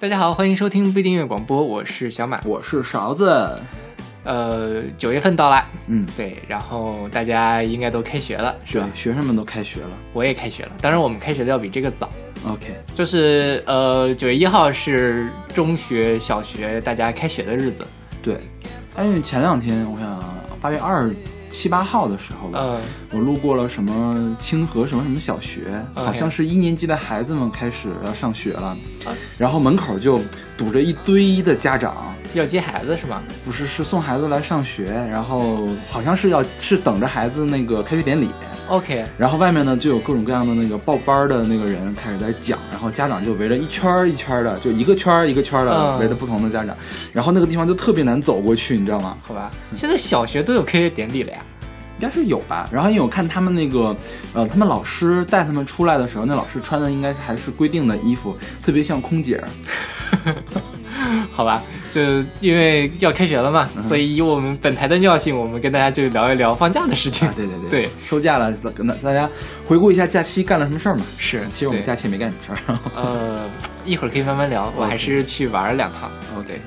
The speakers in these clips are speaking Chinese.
大家好，欢迎收听不一定音乐广播，我是小马，我是勺子。呃，九月份到了，嗯，对，然后大家应该都开学了，是吧？学生们都开学了，我也开学了，当然我们开学的要比这个早。OK，就是呃，九月一号是中学、小学大家开学的日子。对，但是前两天我想八月二。七八号的时候吧，我路过了什么清河什么什么小学，好像是一年级的孩子们开始要上学了，然后门口就堵着一堆的家长要接孩子是吗？不是，是送孩子来上学，然后好像是要是等着孩子那个开学典礼。OK，然后外面呢就有各种各样的那个报班的那个人开始在讲，然后家长就围着一圈一圈的，就一个圈一个圈的围着不同的家长，然后那个地方就特别难走过去，你知道吗？好吧，现在小学都有开学典礼了呀。应该是有吧，然后因为我看他们那个，呃，他们老师带他们出来的时候，那老师穿的应该还是规定的衣服，特别像空姐。好吧，就因为要开学了嘛，所以以我们本台的尿性，我们跟大家就聊一聊放假的事情。对对对，对收假了，跟大大家回顾一下假期干了什么事儿嘛。是，其实我们假期没干什么事儿。呃，一会儿可以慢慢聊，我还是去玩了两趟。OK。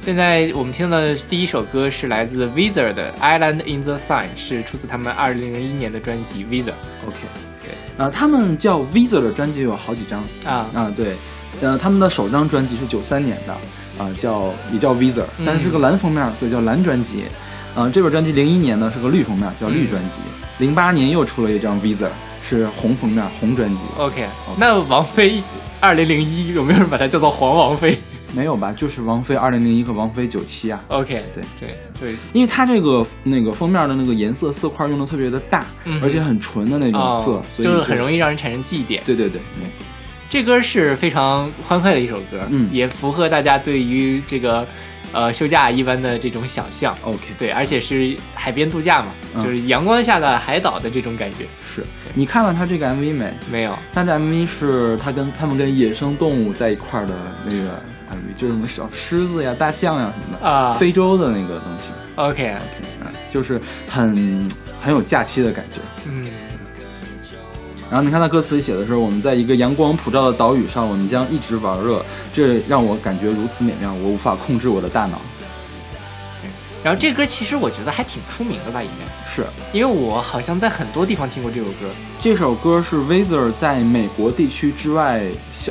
现在我们听的第一首歌是来自 Visa 的《Island in the Sun》，是出自他们二零零一年的专辑 Visa。OK，对，呃，他们叫 Visa 的专辑有好几张啊啊，对，呃，他们的首张专辑是九三年的，啊，叫也叫 Visa，但是是个蓝封面，所以叫蓝专辑。嗯，这本专辑零一年呢是个绿封面，叫绿专辑。零八年又出了一张 Visa，是红封面，红专辑。OK，那王菲二零零一有没有人把它叫做黄王菲？没有吧？就是王菲二零零一和王菲九七啊。OK，对对对，因为它这个那个封面的那个颜色色块用的特别的大，而且很纯的那种色，所以就是很容易让人产生记忆点。对对对对，这歌是非常欢快的一首歌，嗯，也符合大家对于这个呃休假一般的这种想象。OK，对，而且是海边度假嘛，就是阳光下的海岛的这种感觉。是你看了他这个 MV 没？没有，他这 MV 是他跟他们跟野生动物在一块儿的那个 MV，。就是什么小狮子呀、大象呀什么的啊，非洲的那个东西。OK OK，嗯，就是很很有假期的感觉。嗯。然后你看他歌词里写的时候，我们在一个阳光普照的岛屿上，我们将一直玩乐，这让我感觉如此美妙，我无法控制我的大脑。然后这歌其实我觉得还挺出名的吧，应该是因为我好像在很多地方听过这首歌。这首歌是 w i z e r 在美国地区之外，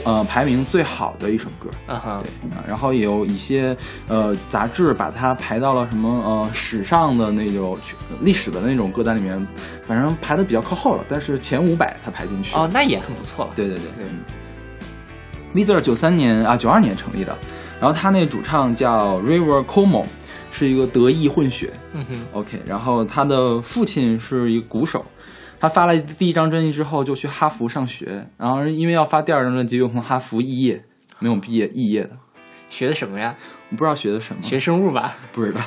呃，排名最好的一首歌。啊哈，对，然后也有一些呃杂志把它排到了什么呃史上的那种历史的那种歌单里面，反正排的比较靠后了，但是前五百它排进去。哦，那也很不错了。对对对对。w i z e r 九三年啊九二年成立的，然后他那主唱叫 River Como。是一个德意混血，嗯哼，OK。然后他的父亲是一个鼓手，他发了第一张专辑之后就去哈佛上学，然后因为要发第二张专辑，又从哈佛肄业，没有毕业肄业的。学的什么呀？我不知道学的什么。学生物吧？不知道。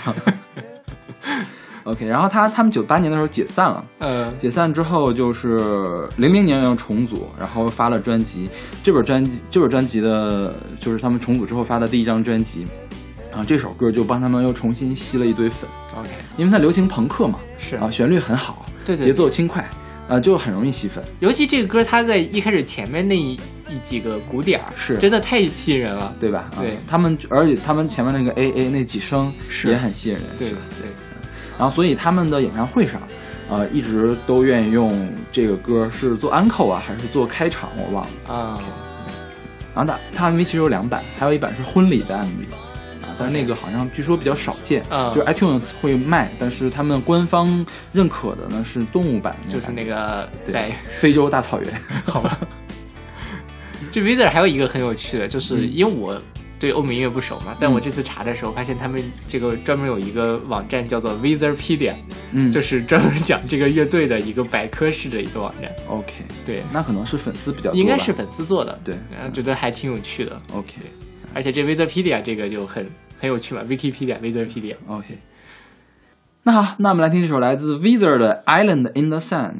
OK。然后他他们九八年的时候解散了，嗯，解散之后就是零零年要重组，然后发了专辑。这本专辑这本专辑的就是他们重组之后发的第一张专辑。啊，这首歌就帮他们又重新吸了一堆粉。OK，因为它流行朋克嘛，是啊，旋律很好，对对，节奏轻快，啊，就很容易吸粉。尤其这个歌，它在一开始前面那一一几个鼓点儿，是真的太吸引人了，对吧？对他们，而且他们前面那个 A A 那几声也很吸引人，对对。然后，所以他们的演唱会上，呃，一直都愿意用这个歌，是做 uncle 啊，还是做开场？我忘了啊。然后他他 MV 其实有两版，还有一版是婚礼的 MV。但是那个好像据说比较少见，嗯，就是 iTunes 会卖，但是他们官方认可的呢是动物版，就是那个在非洲大草原，好吧。这 Vizer 还有一个很有趣的，就是因为我对欧美音乐不熟嘛，但我这次查的时候发现他们这个专门有一个网站叫做 Vizerpedia，嗯，就是专门讲这个乐队的一个百科式的一个网站。OK，对，那可能是粉丝比较多，应该是粉丝做的，对，觉得还挺有趣的。OK，而且这 Vizerpedia 这个就很。很有趣嘛，Wikipedia、Wikipedia。OK，那好，那我们来听这首来自的《Island in the Sun》。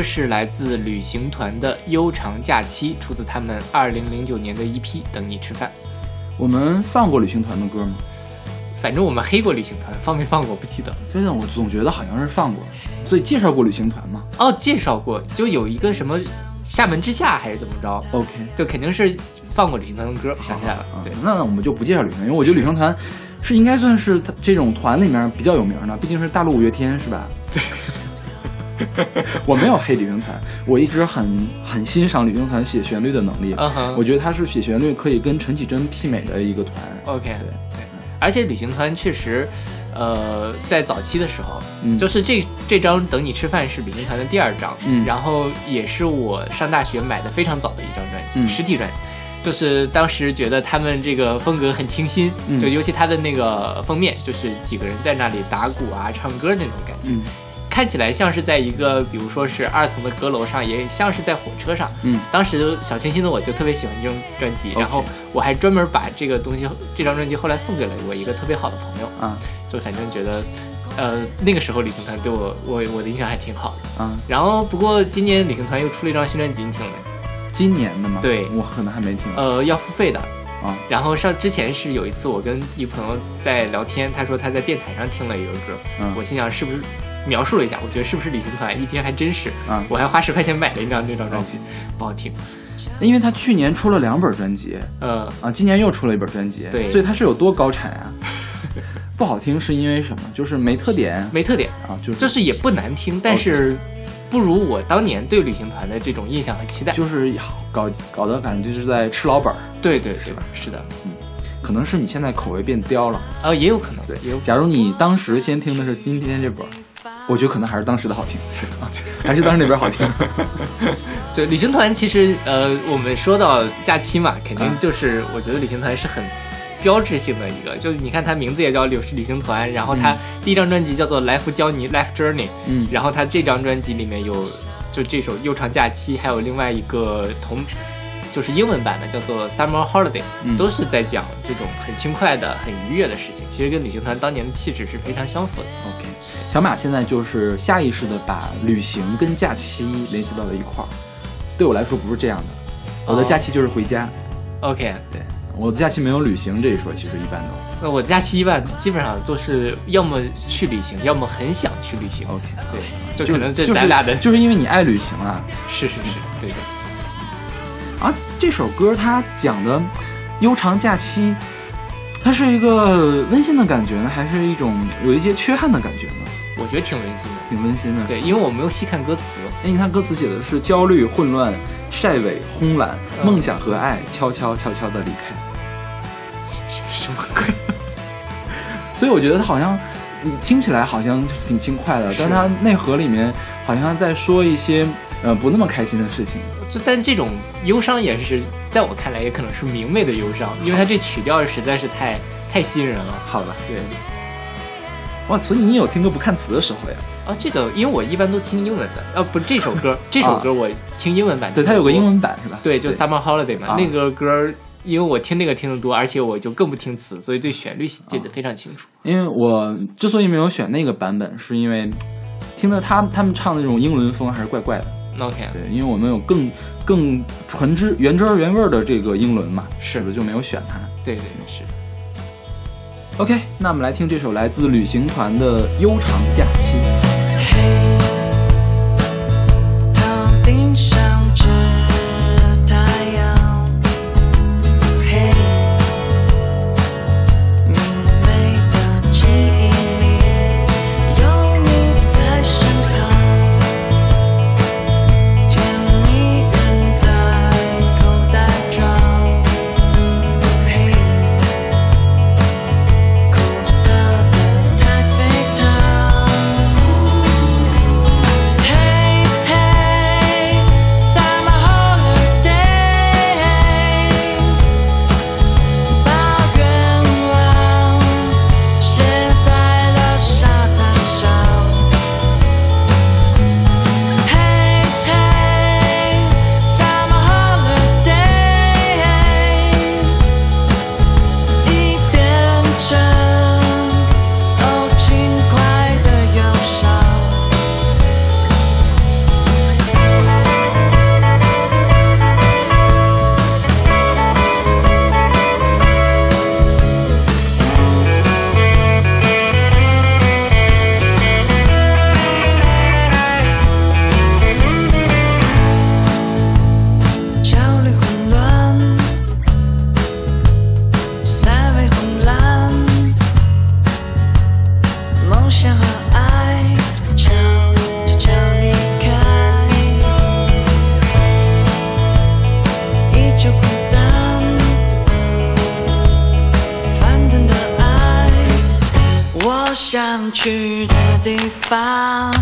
歌是来自旅行团的《悠长假期》，出自他们二零零九年的一批《等你吃饭》。我们放过旅行团的歌吗？反正我们黑过旅行团，放没放过不记得。真的，我总觉得好像是放过。所以介绍过旅行团吗？哦，介绍过，就有一个什么厦门之夏还是怎么着？OK，就肯定是放过旅行团的歌。想起来了，对，那我们就不介绍旅行团，因为我觉得旅行团是应该算是这种团里面比较有名的，毕竟是大陆五月天，是吧？对。我没有黑旅行团，我一直很很欣赏旅行团写旋律的能力。我觉得他是写旋律可以跟陈绮贞媲美的一个团。OK，对对，而且旅行团确实，呃，在早期的时候，就是这这张《等你吃饭》是旅行团的第二张，然后也是我上大学买的非常早的一张专辑，实体专辑。就是当时觉得他们这个风格很清新，就尤其他的那个封面，就是几个人在那里打鼓啊、唱歌那种感觉。看起来像是在一个，比如说是二层的阁楼上，也像是在火车上。嗯，当时小清新的我就特别喜欢这张专辑，然后我还专门把这个东西，这张专辑后来送给了我一个特别好的朋友。啊，就反正觉得，呃，那个时候旅行团对我，我我的印象还挺好的。嗯，然后不过今年旅行团又出了一张新专辑，你听了没？今年的吗？对，我可能还没听。呃，要付费的。啊，然后上之前是有一次我跟一朋友在聊天，他说他在电台上听了一个歌，我心想是不是？描述了一下，我觉得是不是旅行团？一听还真是啊！我还花十块钱买了一张那张专辑，不好听。因为他去年出了两本专辑，嗯啊，今年又出了一本专辑，对，所以他是有多高产啊？不好听是因为什么？就是没特点，没特点啊，就是就是也不难听，但是不如我当年对旅行团的这种印象和期待。就是搞搞的感觉就是在吃老本儿，对对是吧？是的，嗯，可能是你现在口味变刁了啊，也有可能，对，也有。假如你当时先听的是今天这本。我觉得可能还是当时的好听，是啊，还是当时那边好听。就旅行团，其实呃，我们说到假期嘛，肯定就是我觉得旅行团是很标志性的一个。就你看，它名字也叫旅旅行团，然后它第一张专辑叫做《来福教你 Life Journey》，嗯，然后它这张专辑里面有就这首《悠长假期》，还有另外一个同就是英文版的叫做《Summer Holiday》，都是在讲这种很轻快的、很愉悦的事情。其实跟旅行团当年的气质是非常相符的。OK。小马现在就是下意识的把旅行跟假期联系到了一块儿，对我来说不是这样的，我的假期就是回家。OK，对，我的假期没有旅行这一说，其实一般都。那我假期一般基本上都是要么去旅行，要么很想去旅行。OK，对，就可能这咱俩的，就是因为你爱旅行啊。是是是，对的。啊，这首歌它讲的悠长假期，它是一个温馨的感觉呢，还是一种有一些缺憾的感觉呢？我觉得挺温馨的，挺温馨的。对，因为我没有细看歌词。哎，你看歌词写的是焦虑、混乱、晒尾、轰懒、梦想和爱，悄悄悄悄的离开。什么鬼？所以我觉得他好像，你听起来好像挺轻快的，但他内核里面好像在说一些呃不那么开心的事情。就但这种忧伤也是在我看来也可能是明媚的忧伤，因为他这曲调实在是太太吸引人了。好吧，对。哇，所以你有听歌不看词的时候呀？啊，这个因为我一般都听英文的，啊，不，这首歌，这首歌我听英文版。对，它有个英文版是吧？对，就 Summer Holiday 嘛，那个歌，因为我听那个听得多，而且我就更不听词，所以对旋律记得非常清楚。因为我之所以没有选那个版本，是因为听到他他们唱的那种英伦风还是怪怪的。OK，对，因为我们有更更纯之原汁原味的这个英伦嘛，是的，就没有选它。对对是。OK，那我们来听这首来自旅行团的《悠长假期》。去的地方，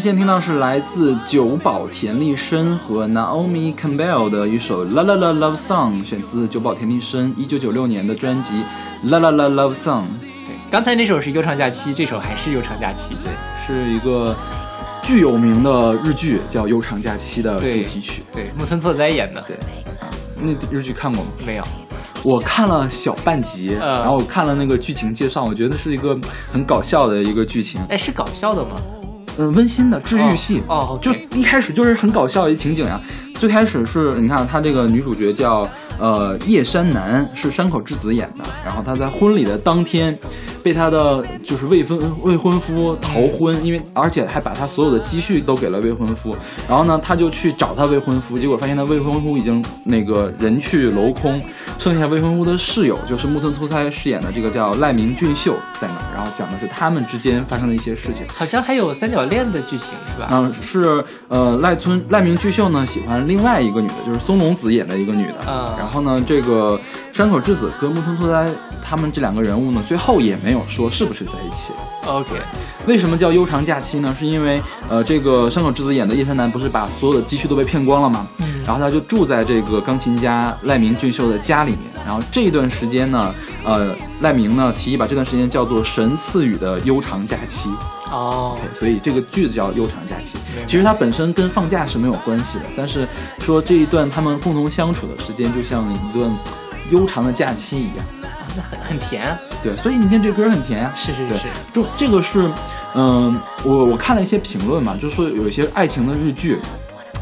们现在听到是来自久保田利伸和 Naomi Campbell 的一首 La La La Love Song，选自久保田利伸一九九六年的专辑 La La La Love Song。对，刚才那首是悠长假期，这首还是悠长假期。对，是一个巨有名的日剧，叫悠长假期的主题曲。对，木村拓哉演的。对，那日剧看过吗？没有，我看了小半集，然后我看了那个剧情介绍，我觉得是一个很搞笑的一个剧情。哎，是搞笑的吗？嗯，温馨的治愈系哦，就一开始就是很搞笑一情景呀。最开始是你看，她这个女主角叫呃叶山南，是山口智子演的。然后她在婚礼的当天。被他的就是未婚未婚夫逃婚，因为而且还把他所有的积蓄都给了未婚夫。然后呢，他就去找他未婚夫，结果发现他未婚夫已经那个人去楼空，剩下未婚夫的室友就是木村拓哉饰演的这个叫赖明俊秀在那儿。然后讲的是他们之间发生的一些事情，好像还有三角恋的剧情是吧？嗯，是呃赖村赖明俊秀呢喜欢另外一个女的，就是松隆子演的一个女的。嗯，然后呢，这个山口智子跟木村拓哉他们这两个人物呢，最后也没。没有说是不是在一起了。OK，为什么叫悠长假期呢？是因为呃，这个山口智子演的叶山南不是把所有的积蓄都被骗光了吗？嗯，然后他就住在这个钢琴家赖明俊秀的家里面。然后这一段时间呢，呃，赖明呢提议把这段时间叫做神赐予的悠长假期。哦，所以这个句子叫悠长假期。其实它本身跟放假是没有关系的，但是说这一段他们共同相处的时间就像一段悠长的假期一样。那很很甜，对，所以你听这歌很甜啊，是是是，就这个是，嗯，我我看了一些评论嘛，就说有一些爱情的日剧，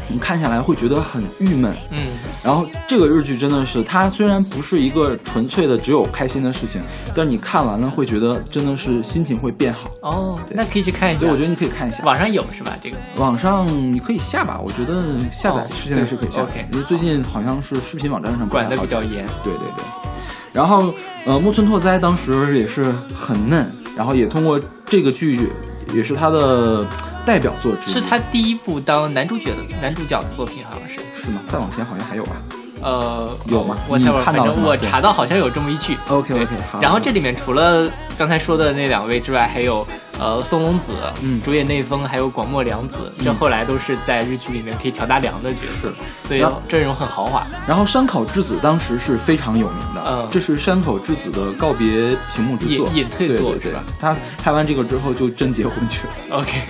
你看下来会觉得很郁闷，嗯，然后这个日剧真的是，它虽然不是一个纯粹的只有开心的事情，但是你看完了会觉得真的是心情会变好。哦，那可以去看一下。对，我觉得你可以看一下，网上有是吧？这个网上你可以下吧，我觉得下载现在是可以下。OK，因为最近好像是视频网站上管的比较严。对对对。然后呃，木村拓哉当时也是很嫩，然后也通过这个剧，也是他的。代表作之一是他第一部当男主角的男主角的作品，好像是是吗？再往前好像还有吧？呃，有吗？我待会儿反正我查到好像有这么一句。OK OK，好。然后这里面除了刚才说的那两位之外，还有呃松隆子，嗯，主演内丰，还有广末凉子，这后来都是在日剧里面可以挑大梁的角色，所以阵容很豪华。然后山口智子当时是非常有名的，嗯，这是山口智子的告别屏幕之作，隐退作是吧？他拍完这个之后就真结婚去了。OK。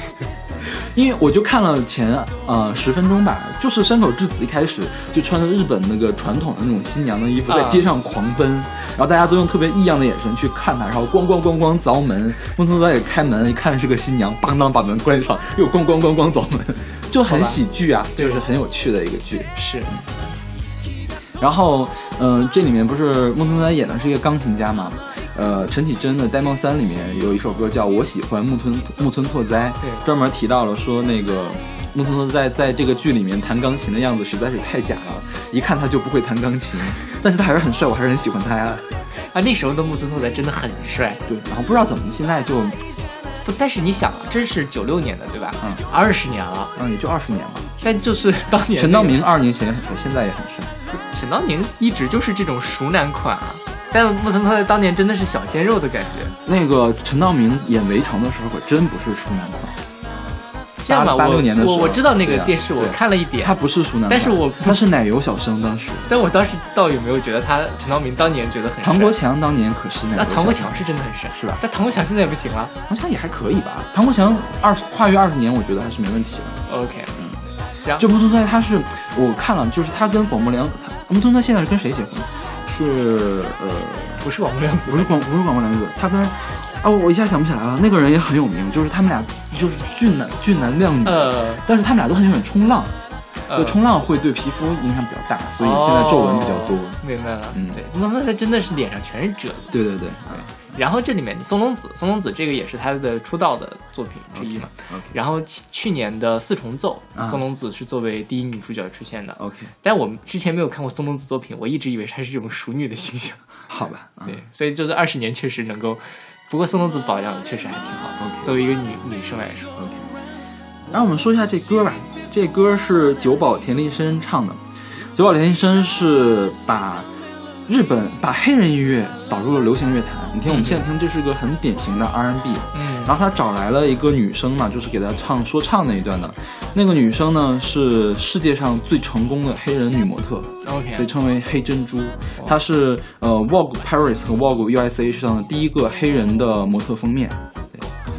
因为我就看了前呃十分钟吧，就是山口智子一开始就穿着日本那个传统的那种新娘的衣服在街上狂奔，然后大家都用特别异样的眼神去看她，然后咣咣咣咣凿门，木村拓哉也开门，一看是个新娘，邦当把门关上，又咣咣咣咣凿门，就很喜剧啊，就是很有趣的一个剧。是。然后嗯，这里面不是木村拓哉演的是一个钢琴家吗？呃，陈绮贞的《呆萌三》里面有一首歌叫《我喜欢木村木村拓哉》，专门提到了说那个木村拓哉在这个剧里面弹钢琴的样子实在是太假了，一看他就不会弹钢琴，但是他还是很帅，我还是很喜欢他呀。啊，那时候的木村拓哉真的很帅，对。然后不知道怎么现在就，不，但是你想，这是九六年的对吧？嗯，二十年了，嗯，也就二十年嘛。但就是当年陈道明二年前也很帅，现在也很帅。陈道明一直就是这种熟男款啊。但木村拓哉当年真的是小鲜肉的感觉。那个陈道明演《围城》的时候可真不是熟男款。这样吧，八六年的时候，我我知道那个电视，我看了一点。他不是熟男，但是我他是奶油小生当时。但我当时倒有没有觉得他陈道明当年觉得很。唐国强当年可是奶油。那唐国强是真的很帅，是吧？但唐国强现在也不行了。唐国强也还可以吧？唐国强二跨越二十年，我觉得还是没问题的。OK，嗯。然后就木村拓哉，他是我看了，就是他跟广末凉，木村拓哉现在是跟谁结婚？是呃，不是广播量子，不是广不是广播量子，他跟啊，我一下想不起来了。那个人也很有名，就是他们俩就是俊男俊男靓女，呃，但是他们俩都很喜欢冲浪，对，冲浪会对皮肤影响比较大，所以现在皱纹比较多。明白了，嗯，对，那那他真的是脸上全是褶子。对对对。然后这里面松隆子，松隆子这个也是他的出道的作品之一嘛。然后去年的四重奏，松隆子是作为第一女主角出现的。OK，但我们之前没有看过松隆子作品，我一直以为她是这种熟女的形象。好吧，对，所以就是二十年确实能够，不过松隆子保养的确实还挺好。OK，作为一个女女生来说，OK。然后我们说一下这歌吧，这歌是久保田利伸唱的。久保田利伸是把。日本把黑人音乐导入了流行乐坛，你听我们现在听，这是个很典型的 R&B。嗯，然后他找来了一个女生嘛，就是给他唱说唱那一段的。那个女生呢是世界上最成功的黑人女模特，OK，被称为黑珍珠。她是呃 Vogue Paris 和 Vogue USA 上的第一个黑人的模特封面。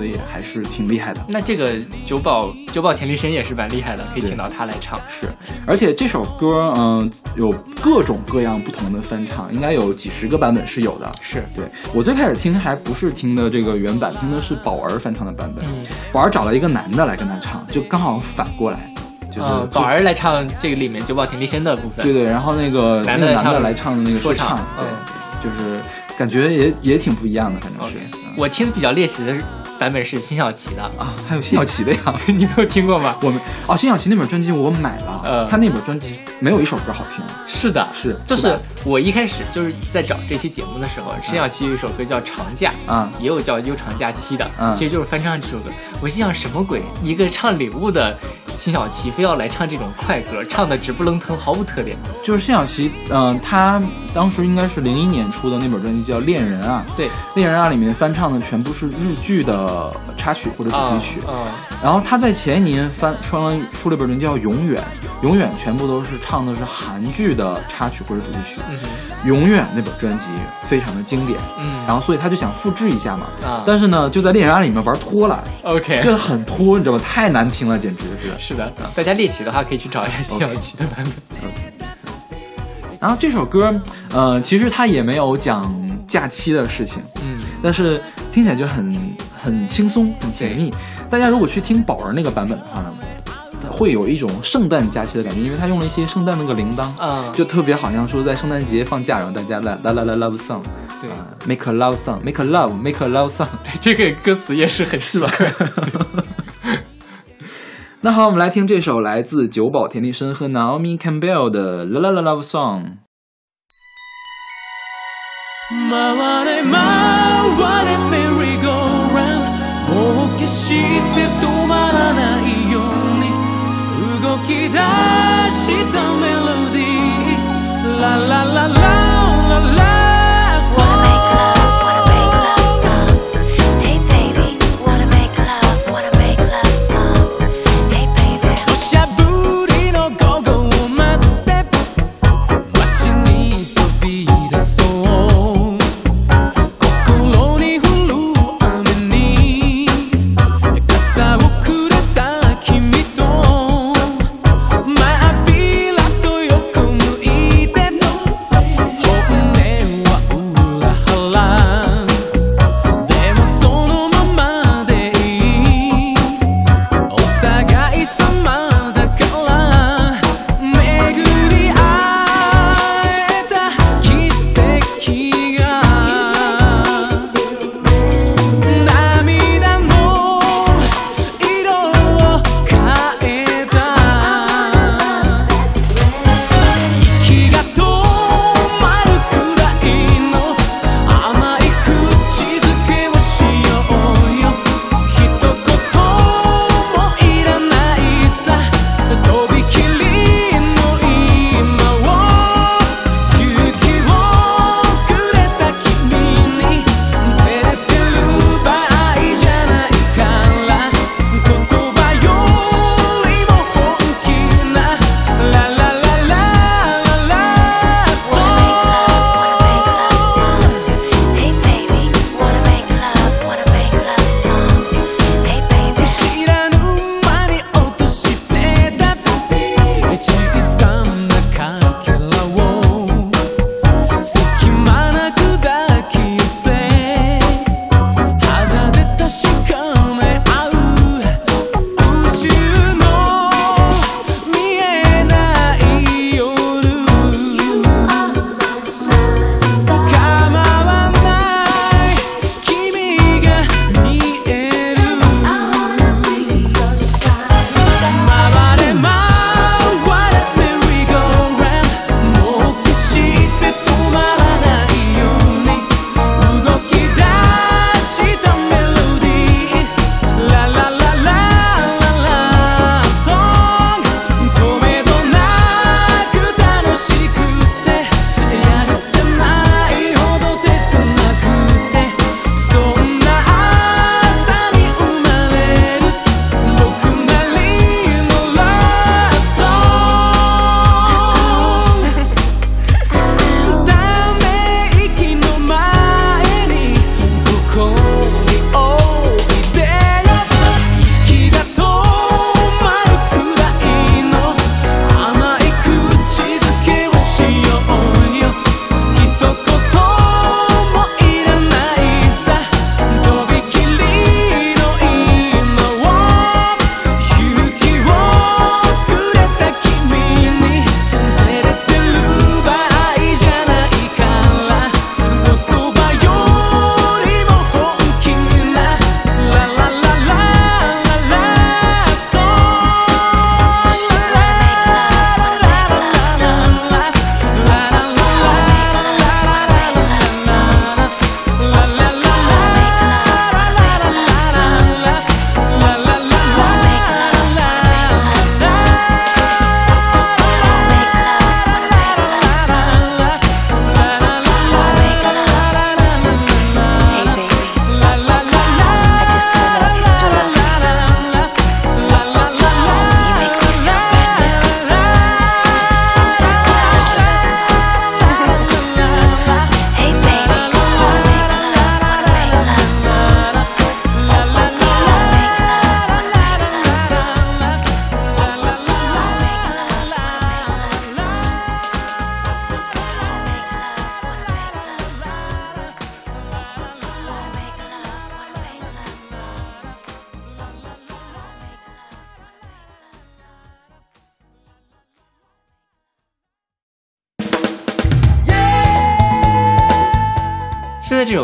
所以还是挺厉害的。那这个九保九保田利伸也是蛮厉害的，可以请到他来唱。是，而且这首歌，嗯，有各种各样不同的翻唱，应该有几十个版本是有的。是对我最开始听还不是听的这个原版，听的是宝儿翻唱的版本。嗯，宝儿找了一个男的来跟他唱，就刚好反过来，就是宝儿来唱这个里面九保田利伸的部分。对对，然后那个男的男的来唱的那个说唱，对，就是感觉也也挺不一样的，反正是。我听比较猎奇的是。版本是辛晓琪的啊，还有辛晓琪的呀，你没有听过吗？我们哦，辛晓琪那本专辑我买了，呃，他那本专辑没有一首歌好听。是的，是，就是我一开始就是在找这期节目的时候，辛晓琪有一首歌叫《长假》，啊，也有叫《悠长假期》的，嗯，其实就是翻唱这首歌。我心想什么鬼？一个唱礼物的辛晓琪，非要来唱这种快歌，唱的直不愣腾，毫无特点。就是辛晓琪，嗯，她当时应该是零一年出的那本专辑叫《恋人啊》，对，《恋人啊》里面翻唱的全部是日剧的插曲或者主题曲，嗯，然后他在前一年翻出了出了本名叫《永远》，永远全部都是唱的是韩剧的插曲或者主题曲，永远那本专辑非常的经典，嗯，然后所以他就想复制一下嘛，啊，但是呢就在《恋人啊》里面玩脱了，OK，这个很脱，你知道吧？太难听了，简直是。是的，大家猎奇的话可以去找一下辛晓琪的版本。然后这首歌，呃，其实他也没有讲假期的事情，嗯，但是听起来就很很轻松，很甜蜜。大家如果去听宝儿那个版本的话呢，会有一种圣诞假期的感觉，因为他用了一些圣诞那个铃铛，嗯，就特别好像说在圣诞节放假，然后大家来来来来 love song，对，make a love song，make a love，make a love song，对，这个歌词也是很是吧？那好，我们来听这首来自久保田利伸和 Naomi Campbell 的 La La La Love Song。回れ回れして止まらないように動き出したメロディー。ララララ。ラ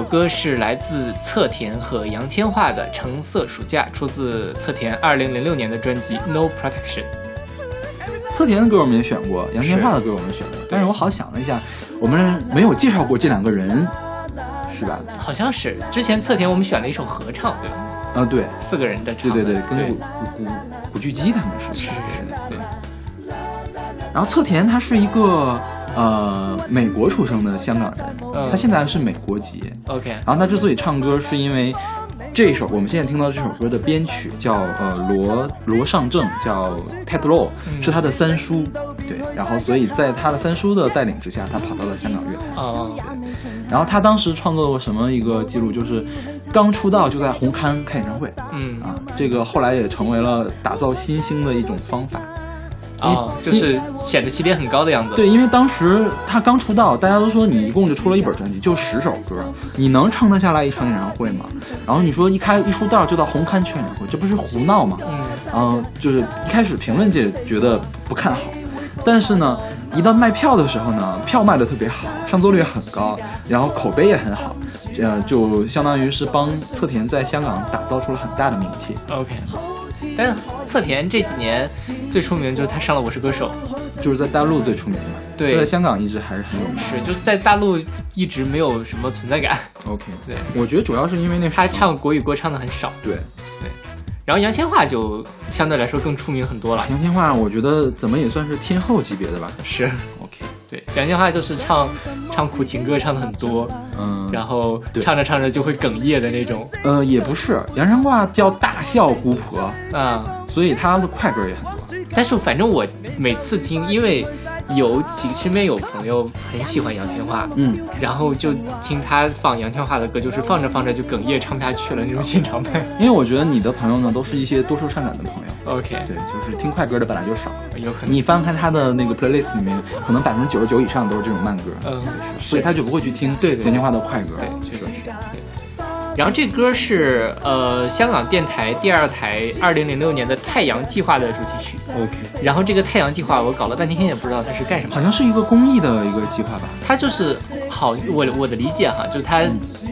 歌是来自侧田和杨千嬅的《橙色暑假》，出自侧田二零零六年的专辑《No Protection》。侧田的歌我们也选过，杨千嬅的歌我们选过，但是我好想了一下，我们没有介绍过这两个人，是吧？好像是之前侧田我们选了一首合唱，对吧？啊，对，四个人的唱，对对对，跟古古古巨基他们是是是对。然后侧田他是一个呃美国出生的香港人，他现在是美国籍，OK。然后他之所以唱歌，是因为。这首我们现在听到这首歌的编曲叫呃罗罗尚正，叫 Ted Low，是他的三叔，对，然后所以在他的三叔的带领之下，他跑到了香港乐坛，对，然后他当时创作过什么一个记录，就是刚出道就在红磡开演唱会，嗯。啊，这个后来也成为了打造新星的一种方法。哦，就是显得起点很高的样子。对，因为当时他刚出道，大家都说你一共就出了一本专辑，就十首歌，你能撑得下来一场演唱会吗？然后你说一开一出道就到红磡去演唱会，这不是胡闹吗？嗯，然后就是一开始评论界觉得不看好，但是呢，一到卖票的时候呢，票卖的特别好，上座率很高，然后口碑也很好，这样就相当于是帮侧田在香港打造出了很大的名气。OK。但是侧田这几年最出名就是他上了《我是歌手》，就是在大陆最出名的。对，在香港一直还是很有名。是，就是在大陆一直没有什么存在感。OK，对，我觉得主要是因为那他唱国语歌唱的很少。对，对。然后杨千嬅就相对来说更出名很多了。杨千嬅，我觉得怎么也算是天后级别的吧。是。对，杨千嬅就是唱唱苦情歌唱的很多，嗯，然后唱着唱着就会哽咽的那种。呃，也不是，杨千嬅叫大笑姑婆啊。所以他的快歌也很多，但是反正我每次听，因为有几身边有朋友很喜欢杨千嬅，嗯，然后就听他放杨千嬅的歌，就是放着放着就哽咽唱不下去了那种现场版。因为我觉得你的朋友呢，都是一些多愁善感的朋友。OK，对，就是听快歌的本来就少，有可能你翻开他的那个 playlist 里面，可能百分之九十九以上都是这种慢歌，嗯，所以他就不会去听对杨千嬅的快歌，对，确实是。然后这歌是呃香港电台第二台二零零六年的太阳计划的主题曲。OK。然后这个太阳计划我搞了半天也不知道它是干什么。好像是一个公益的一个计划吧。它就是好我我的理解哈，就是它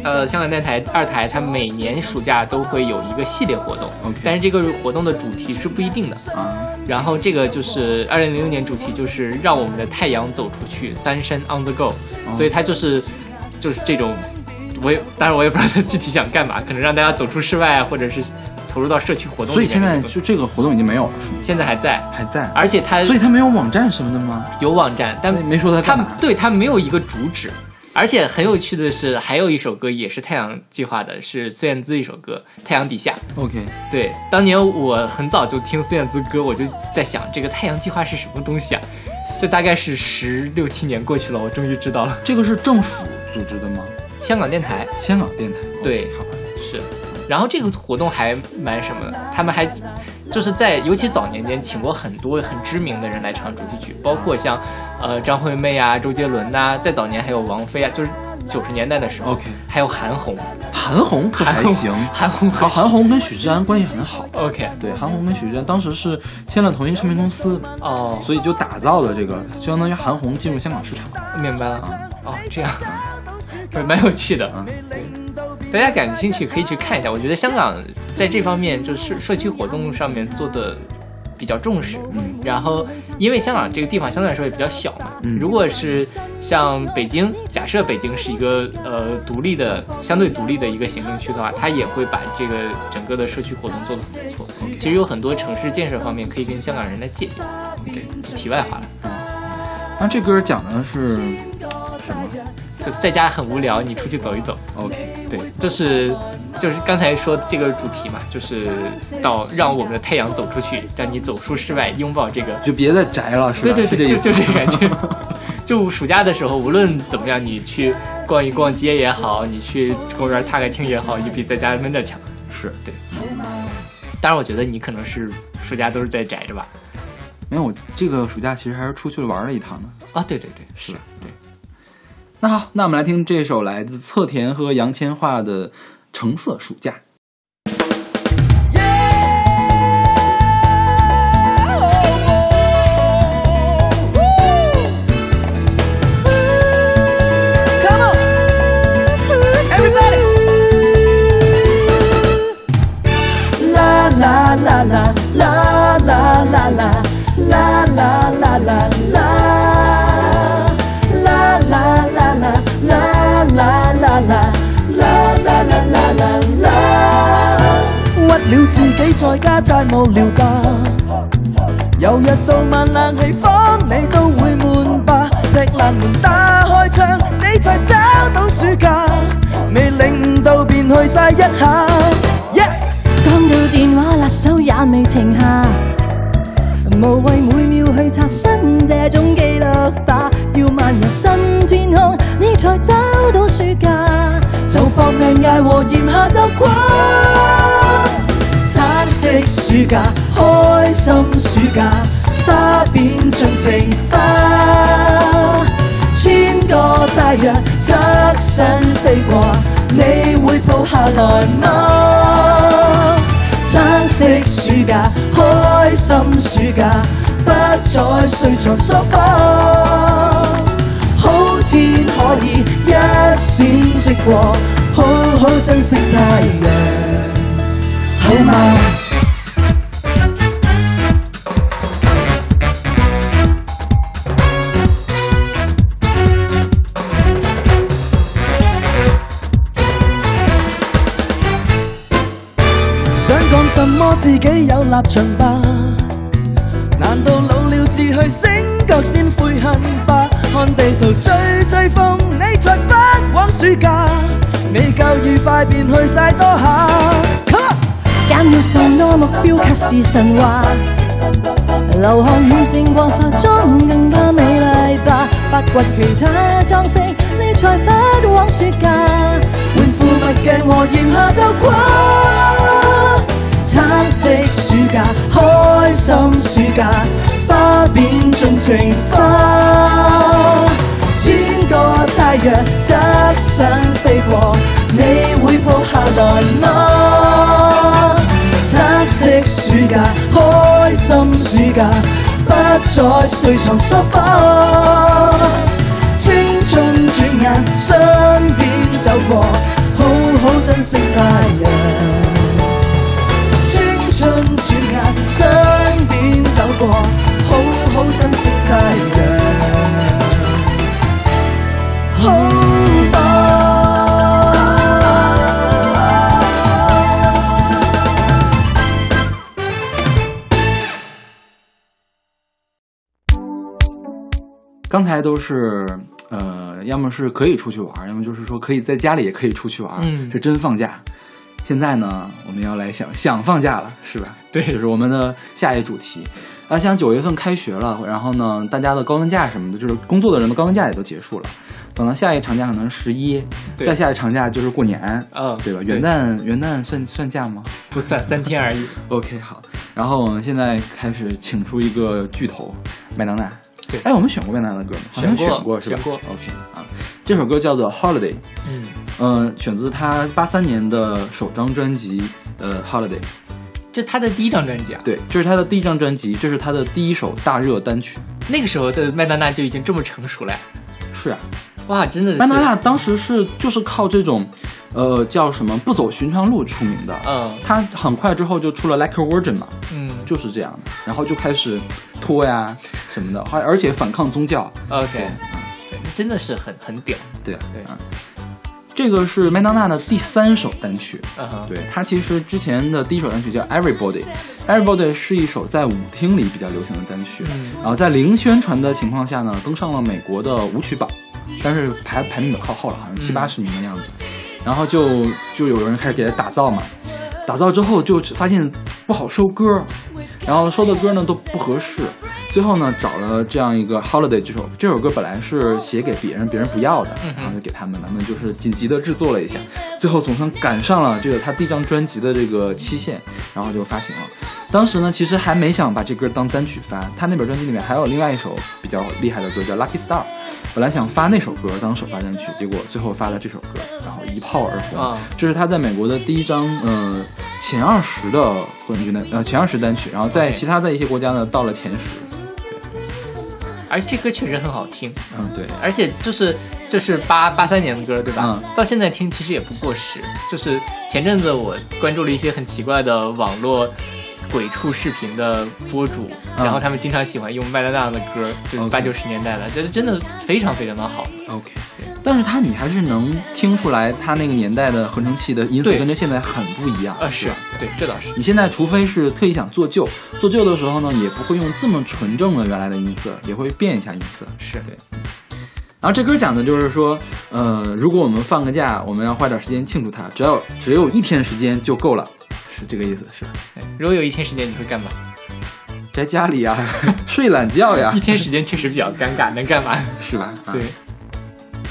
呃香港电台二台它每年暑假都会有一个系列活动。OK。但是这个活动的主题是不一定的啊。然后这个就是二零零六年主题就是让我们的太阳走出去，Sunshine on the go。所以它就是就是这种。我也，当然我也不知道他具体想干嘛，可能让大家走出室外啊，或者是投入到社区活动。所以现在就这个活动已经没有了，是吗？现在还在，还在。而且他，所以他没有网站什么的吗？有网站，但没说他干嘛。对他没有一个主旨。而且很有趣的是，还有一首歌也是太阳计划的，是孙燕姿一首歌《太阳底下》。OK，对，当年我很早就听孙燕姿歌，我就在想这个太阳计划是什么东西啊？这大概是十六七年过去了，我终于知道了。这个是政府组织的吗？香港电台，香港电台，对，好吧，是。然后这个活动还蛮什么的，他们还就是在尤其早年间请过很多很知名的人来唱主题曲，包括像呃张惠妹啊、周杰伦呐，在早年还有王菲啊，就是九十年代的时候，OK，还有韩红，韩红可还行，韩红好，韩红跟许志安关系很好，OK，对，韩红跟许志安当时是签了同一唱片公司哦，所以就打造了这个，就相当于韩红进入香港市场，明白了。啊，哦，这样。蛮有趣的，啊，对，大家感兴趣可以去看一下。我觉得香港在这方面就是社区活动上面做的比较重视，嗯，然后因为香港这个地方相对来说也比较小嘛，嗯，如果是像北京，假设北京是一个呃独立的、相对独立的一个行政区的话，它也会把这个整个的社区活动做得很不错。其实有很多城市建设方面可以跟香港人来借鉴。对，题外话了。嗯，那这歌讲的是什么？就在家很无聊，你出去走一走。OK，对，就是就是刚才说这个主题嘛，就是到让我们的太阳走出去，让你走出室外，拥抱这个，就别再宅了，是吧？对对对，就就这个感觉。就暑假的时候，无论怎么样，你去逛一逛街也好，你去公园踏个青也好，你比在家闷着强。是对。当然，我觉得你可能是暑假都是在宅着吧？没有，我这个暑假其实还是出去玩了一趟的。啊，对对对，是，对。那好，那我们来听这首来自侧田和杨千嬅的《橙色暑假》。啦啦啦啦啦啦啦！在家太无聊吧？由日到晚冷气房你都会闷吧？踢烂门打开窗，你才找到暑假，未令到便去晒一下。讲到电话辣手也未停下，无谓每秒去刷新这种记录吧。要漫游新天空，你才找到暑假，就放命挨和炎夏斗过。的暑假，开心暑假，花变尽情花。千个太阳侧身飞过，你会抱下来吗？橙色暑假，开心暑假，不再睡床梳化。好天可以一闪即过，好好珍惜太阳。好吗？自己有立场吧？难道老了自去醒觉先悔恨吧？看地图追追风，你才不枉暑假，未够愉快便去晒多下。减要瘦多目标却是神话，流汗远胜过化妆更加美丽吧。发掘其他装饰，你才不枉暑假。换副墨镜和炎夏斗过，橙色暑假，开心暑假，花变尽情花。千个太阳侧身飞过，你会抱下来吗？橙色暑假，开心暑假，不再睡床梳化。青春转眼身边走过，好好珍惜太阳。转眼身边走过，好好珍惜太阳。刚才都是呃，要么是可以出去玩，要么就是说可以在家里也可以出去玩，嗯，是真放假。现在呢，我们要来想想放假了，是吧？对，就是我们的下一主题。啊，像九月份开学了，然后呢，大家的高温假什么的，就是工作的人的高温假也都结束了。等到下一长假可能十一，再下一长假就是过年，嗯，对吧？元旦元旦算算假吗？不算，三天而已。OK，好。然后我们现在开始请出一个巨头，麦当娜。对，哎，我们选过麦当娜的歌吗？选过，选过是吧？选过。OK，啊，这首歌叫做《Holiday》，嗯嗯，选自他八三年的首张专辑《呃 Holiday》。这是他的第一张专辑啊？对，这是他的第一张专辑，这是他的第一首大热单曲。那个时候的麦当娜就已经这么成熟了？是啊，哇，真的是！麦当娜当时是就是靠这种，呃，叫什么不走寻常路出名的。嗯，他很快之后就出了《Like a Virgin》嘛，嗯，就是这样的，然后就开始脱呀什么的，还而且反抗宗教。OK，嗯，对，真的是很很屌。对啊，对啊。这个是麦当娜的第三首单曲，嗯、对她其实之前的第一首单曲叫《Everybody》，Everybody 是一首在舞厅里比较流行的单曲，嗯、然后在零宣传的情况下呢，登上了美国的舞曲榜，但是排排名比较靠后了，好像七八十名的样子，然后就就有人开始给他打造嘛，打造之后就发现不好收歌，然后收的歌呢都不合适。最后呢，找了这样一个《Holiday》这首这首歌本来是写给别人，别人不要的，然后就给他们，他们就是紧急的制作了一下，最后总算赶上了这个他第一张专辑的这个期限，然后就发行了。当时呢，其实还没想把这歌当单曲发，他那本专辑里面还有另外一首比较厉害的歌叫《Lucky Star》，本来想发那首歌当首发单曲，结果最后发了这首歌，然后一炮而红。啊、这是他在美国的第一张呃前二十的冠军单呃前二十单曲，然后在其他在一些国家呢到了前十。而且这歌确实很好听，嗯，对，而且就是就是八八三年的歌，对吧？嗯，到现在听其实也不过时。就是前阵子我关注了一些很奇怪的网络鬼畜视频的博主，然后他们经常喜欢用麦当娜的歌，就是八九十年代的，这真的非常非常的好。OK，但是他你还是能听出来，他那个年代的合成器的音色跟着现在很不一样。啊，是对，这倒是。你现在除非是特意想做旧，做旧的时候呢，也不会用这么纯正的原来的音色，也会变一下音色。是对。然后这歌讲的就是说，呃，如果我们放个假，我们要花点时间庆祝它，只要只有一天时间就够了，是这个意思，是吧？如果有一天时间，你会干嘛？宅家里呀，睡懒觉呀。一天时间确实比较尴尬，能干嘛？是吧？对。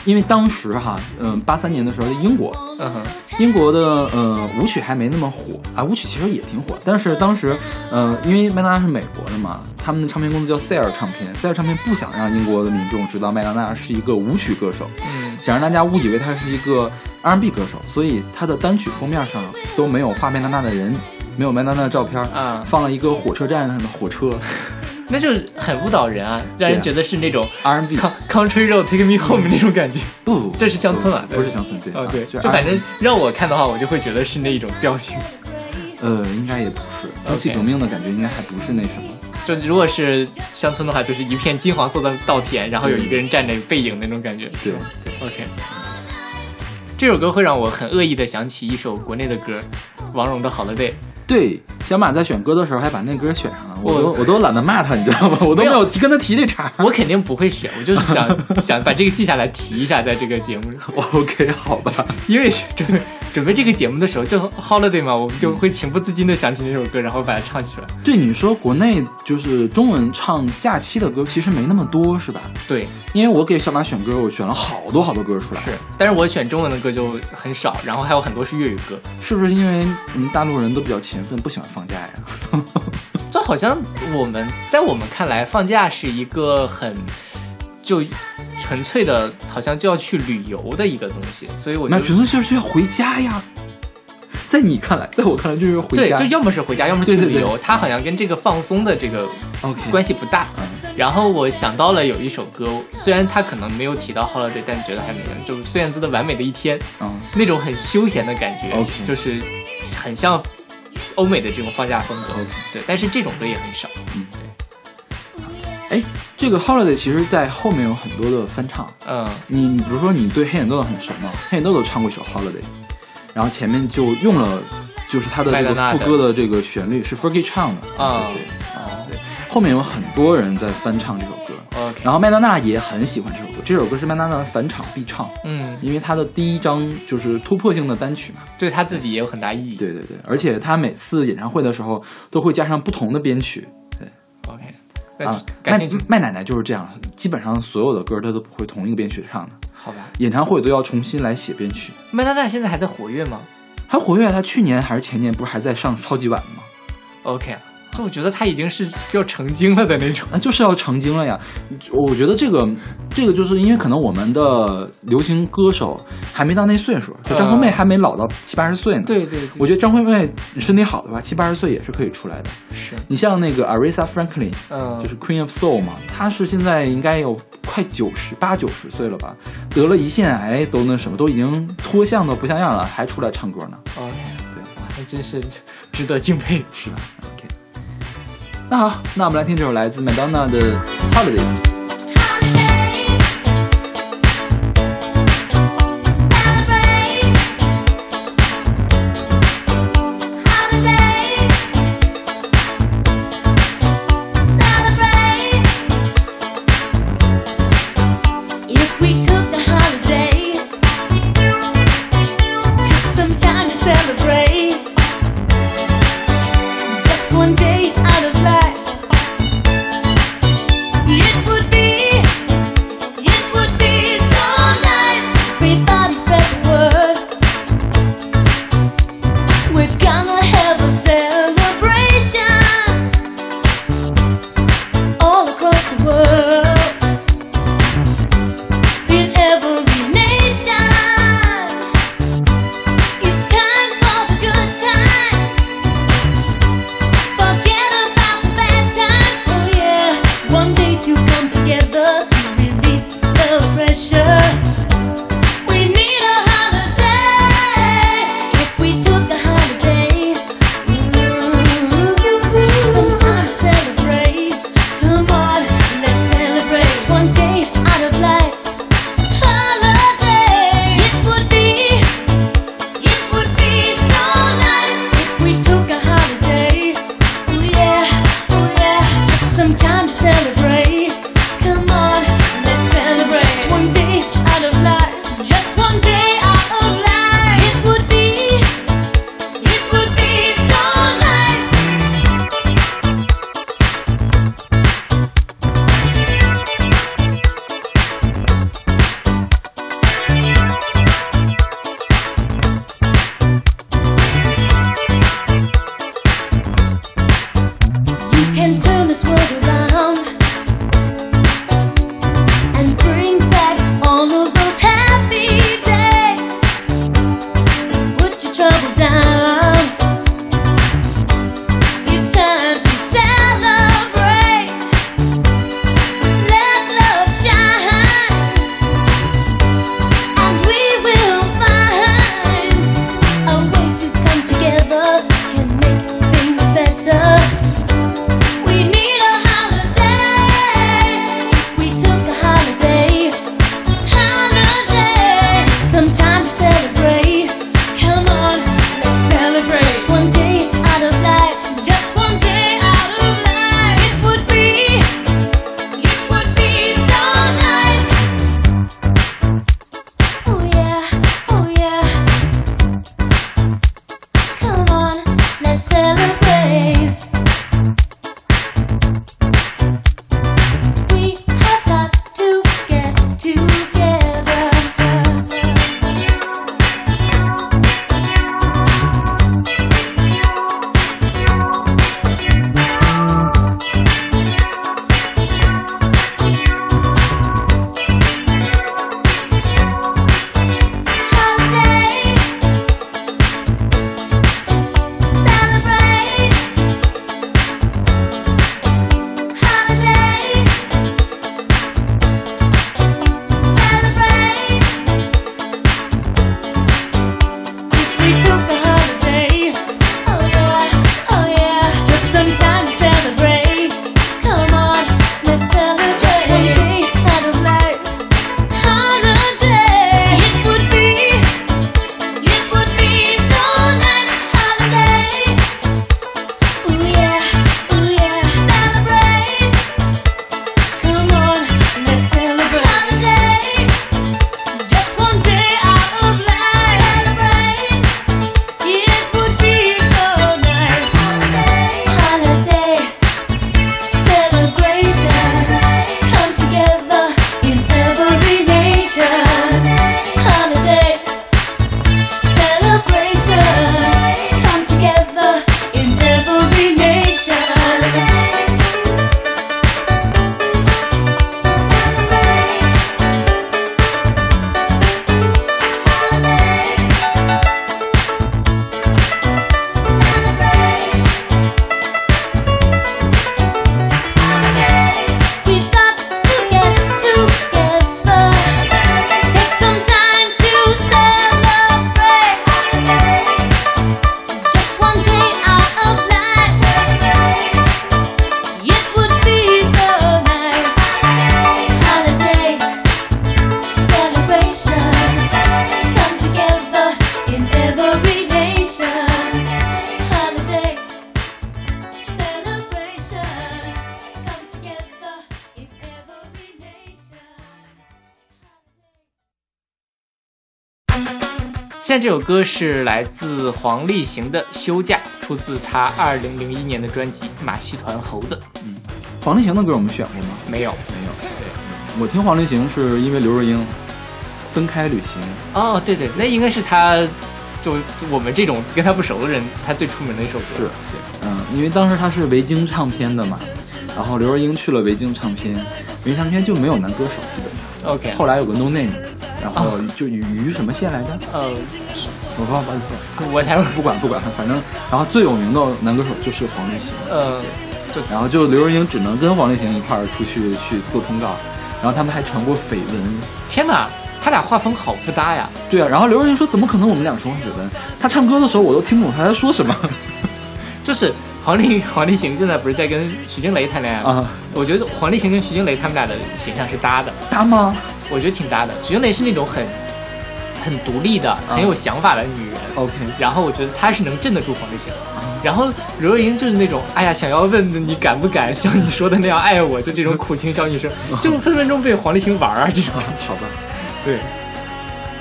因为当时哈，嗯，八三年的时候在英国，嗯哼，英国的呃舞曲还没那么火啊，舞曲其实也挺火，但是当时，呃，因为麦当娜是美国的嘛，他们的唱片公司叫塞尔唱片，塞尔唱片不想让英国的民众知道麦当娜是一个舞曲歌手，嗯，想让大家误以为她是一个 R&B 歌手，所以她的单曲封面上都没有画麦当娜的人，没有麦当娜的照片，啊，放了一个火车站上的火车。那就是很误导人啊，让人觉得是那种 R&B Country Road Take Me Home 那种感觉。不，这是乡村啊，不是乡村，对，啊对，就反正让我看的话，我就会觉得是那一种调性。呃，应该也不是，蒸汽革命的感觉应该还不是那什么。就如果是乡村的话，就是一片金黄色的稻田，然后有一个人站着背影那种感觉。对，OK。这首歌会让我很恶意的想起一首国内的歌，王蓉的《Holiday》。对，小马在选歌的时候还把那歌选上了，我都我都懒得骂他，你知道吗？我都没有提跟他提这茬。我肯定不会选，我就是想 想把这个记下来提一下，在这个节目上。OK，好吧，因为准备准备这个节目的时候，就 Holiday 嘛，我们就会情不自禁的想起那首歌，然后把它唱起来。对，你说国内就是中文唱假期的歌，其实没那么多，是吧？对，因为我给小马选歌，我选了好多好多歌出来。是，但是我选中文的歌就很少，然后还有很多是粤语歌，是不是因为嗯大陆人都比较勤奋，不喜欢放假呀？这好像我们在我们看来，放假是一个很就纯粹的，好像就要去旅游的一个东西，所以我那纯粹就是要回家呀。在你看来，在我看来就是回家，对，就要么是回家，要么去旅游。它好像跟这个放松的这个关系不大。然后我想到了有一首歌，虽然它可能没有提到 holiday，但觉得还没有，就是孙燕姿的《完美的一天》，嗯，那种很休闲的感觉就是很像。欧美的这种放假风格，对，但是这种歌也很少。嗯，对。哎，这个 Holiday 其实在后面有很多的翻唱。嗯，你比如说你对黑眼豆豆很熟吗？黑眼豆豆唱过一首 Holiday，然后前面就用了，就是他的这个副歌的这个旋律是 Fergie 唱的。啊，对，啊，对。后面有很多人在翻唱这首歌。然后麦当娜也很喜欢这首歌，这首歌是麦当娜的返场必唱，嗯，因为她的第一张就是突破性的单曲嘛，对她自己也有很大意义。对对对，而且她每次演唱会的时候都会加上不同的编曲。对，OK，啊，麦麦奶奶就是这样，基本上所有的歌她都不会同一个编曲唱的。好吧，演唱会都要重新来写编曲。麦当娜现在还在活跃吗？还活跃，她去年还是前年不是还在上超级碗吗？OK。就我觉得他已经是要成精了的那种，那就是要成精了呀。我觉得这个，这个就是因为可能我们的流行歌手还没到那岁数，就张惠妹还没老到七八十岁呢。对对，我觉得张惠妹身体好的话，七八十岁也是可以出来的。是你像那个 Aretha Franklin，嗯，就是 Queen of Soul 嘛，她是现在应该有快九十八九十岁了吧，得了胰腺癌都那什么，都已经脱相的不像样了，还出来唱歌呢。OK，对，哇，那真是值得敬佩，是吧？那好，那我们来听这首来自麦当娜的《Holiday》。现在这首歌是来自黄立行的《休假》，出自他二零零一年的专辑《马戏团猴子》。嗯，黄立行的歌我们选过吗？没有，没有。对，我听黄立行是因为刘若英《分开旅行》。哦，对对，那应该是他，就我们这种跟他不熟的人，他最出名的一首歌。是，嗯，因为当时他是维京唱片的嘛，然后刘若英去了维京唱片，维京唱片就没有男歌手，基本上。OK。后来有个 No Name。然后就鱼什么线来着？呃，我忘了，我才不管不管，反正然后最有名的男歌手就是黄立行。呃，就然后就刘若英只能跟黄立行一块儿出去去做通告，然后他们还传过绯闻。天哪，他俩画风好不搭呀！对啊，然后刘若英说：“怎么可能我们俩传过绯闻？他唱歌的时候我都听不懂他在说什么。”就是黄立黄立行现在不是在跟徐静蕾谈恋爱吗？我觉得黄立行跟徐静蕾他们俩的形象是搭的，搭吗？我觉得挺搭的，徐静蕾是那种很很独立的、很有想法的女人。OK，然后我觉得她是能镇得住黄立行。然后刘若英就是那种，哎呀，想要问你敢不敢像你说的那样爱我，就这种苦情小女生，就分分钟被黄立行玩啊这种。好吧，对。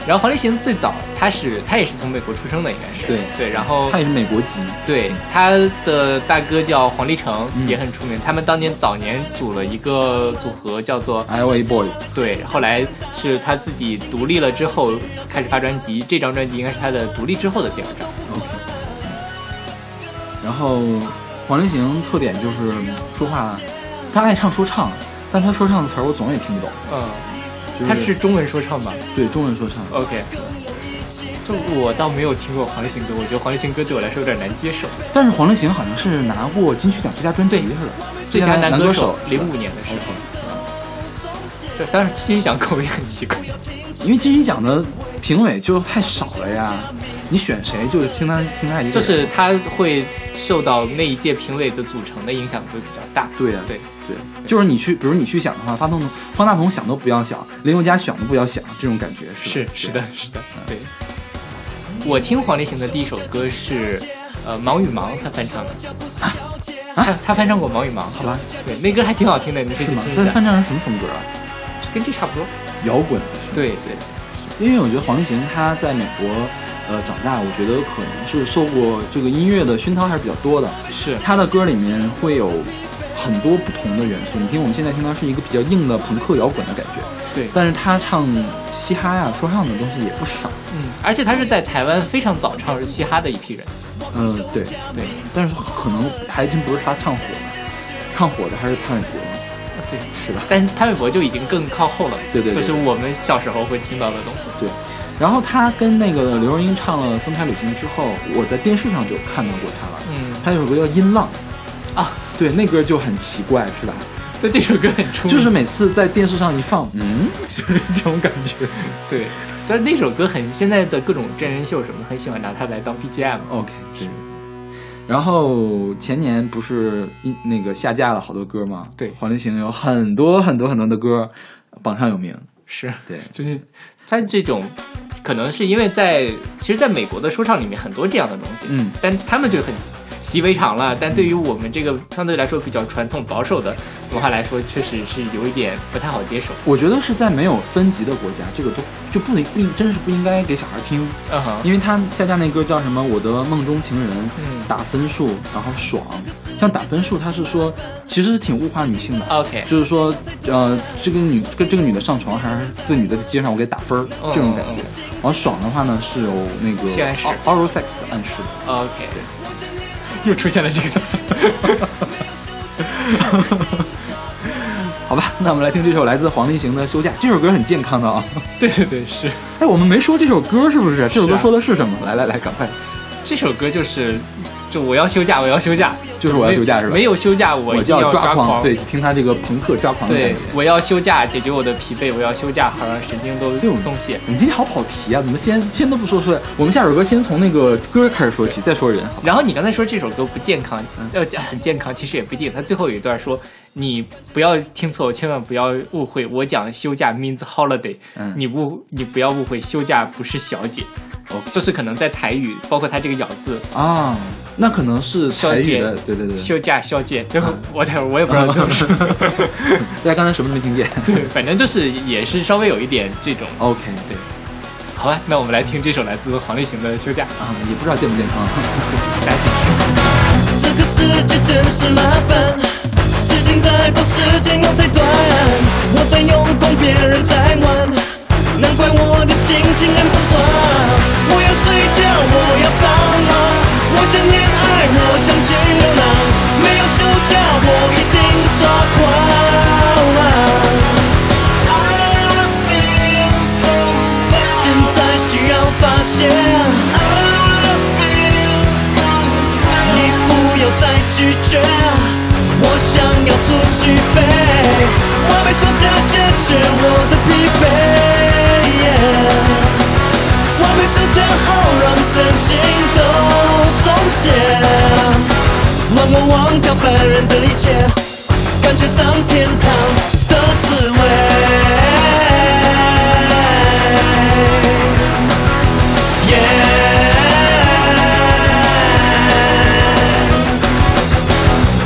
然后黄立行最早他是他也是从美国出生的，应该是对对。然后他也是美国籍，对他的大哥叫黄立成，也很出名。他们当年早年组了一个组合，叫做 L A Boys。对，后来是他自己独立了之后开始发专辑，这张专辑应该是他的独立之后的第二张。OK。然后黄立行特点就是说话，他爱唱说唱，但他说唱的词儿我总也听不懂。嗯。他是中文说唱吧？对，中文说唱。OK，就我倒没有听过黄立行歌，我觉得黄立行歌对我来说有点难接受。但是黄立行好像是拿过金曲奖最佳专辑是吧？最佳男歌手，零五年的时候。这当然金曲奖口味很奇怪，因为金曲奖的评委就太少了呀。你选谁就是听他听他一个，就是他会受到那一届评委的组成的影响会比较大。对呀，对。对，就是你去，比如你去想的话，方大同方大同想都不要想，林宥嘉想都不要想，这种感觉是是是的，是的，对。我听黄立行的第一首歌是，呃，《忙与忙》，他翻唱的。啊？他他翻唱过《忙与忙》？好吧，对，那歌还挺好听的，你可以听一下。翻唱成什么风格啊？跟这差不多，摇滚。对对。因为我觉得黄立行他在美国，呃，长大，我觉得可能是受过这个音乐的熏陶还是比较多的。是。他的歌里面会有。很多不同的元素，你听我们现在听到是一个比较硬的朋克摇滚的感觉，对。但是他唱嘻哈呀、说唱的东西也不少，嗯。而且他是在台湾非常早唱嘻哈的一批人，嗯，对对。但是可能还真不是他唱火的，唱火的还是潘玮柏，对，是吧？但是潘玮柏就已经更靠后了，对对，就是我们小时候会听到的东西，对。然后他跟那个刘若英唱了《分开旅行》之后，我在电视上就看到过他了，嗯。他有首歌叫《音浪》，啊。对，那歌就很奇怪，是吧？对，这首歌很出就是每次在电视上一放，嗯，就是这种感觉。对，所以那首歌很现在的各种真人秀什么的，很喜欢拿它来当 BGM。OK，是。然后前年不是那个下架了好多歌吗？对，黄立行有很多很多很多的歌榜上有名。是对，就是他这种，可能是因为在其实在美国的说唱里面很多这样的东西，嗯，但他们就很。习以为常了，但对于我们这个相对来说比较传统保守的文化来说，确实是有一点不太好接受。我觉得是在没有分级的国家，这个都就不能不应，真是不应该给小孩听。嗯哼，因为他下架那歌叫什么？我的梦中情人。嗯，打分数，然后爽。像打分数，他是说其实是挺物化女性的。OK，就是说，呃，这个女跟这个女的上床，还是这女的在街上我给打分儿，这种感觉。然后爽的话呢，是有那个 oral sex 的暗示。OK，对。又出现了这个词，好吧，那我们来听这首来自黄立行的《休假》。这首歌很健康的啊，对对对，是。哎，我们没说这首歌是不是？这首歌说的是什么？来来来，赶快。这首歌就是。就我要休假，我要休假，就是我要休假是吧？没有休假，我就要抓狂。对，听他这个朋克抓狂的对，我要休假解决我的疲惫，我要休假好让神经都松懈。你今天好跑题啊？怎么先先都不说出来？我们下首歌先从那个歌开始说起，再说人。然后你刚才说这首歌不健康，呃，很健康，其实也不一定。他最后有一段说：“你不要听错，千万不要误会，我讲休假 means holiday。你不，你不要误会，休假不是小姐。”哦，这是可能在台语，包括他这个咬字啊，那可能是消解的，对对对，休假休假，最后 我待会儿我也不知道怎么说，大家刚才什么都没听见，对，反正就是也是稍微有一点这种，OK，对，好吧，那我们来听这首来自黄立行的《休假》啊，也不知道健不健康。来。这个世界真是麻烦，时间太多，时间又太短，我在用功，别人在玩，难怪我的心情很不爽。我要睡觉，我要上网，我想恋爱，我想去流浪，没有休假，我一定抓狂。现在需要发现，你不要再拒绝，我想要出去飞，完美暑假解决我的疲惫，完美暑假好让身心都松懈，让我忘掉烦人的一切，感觉上天堂的滋味。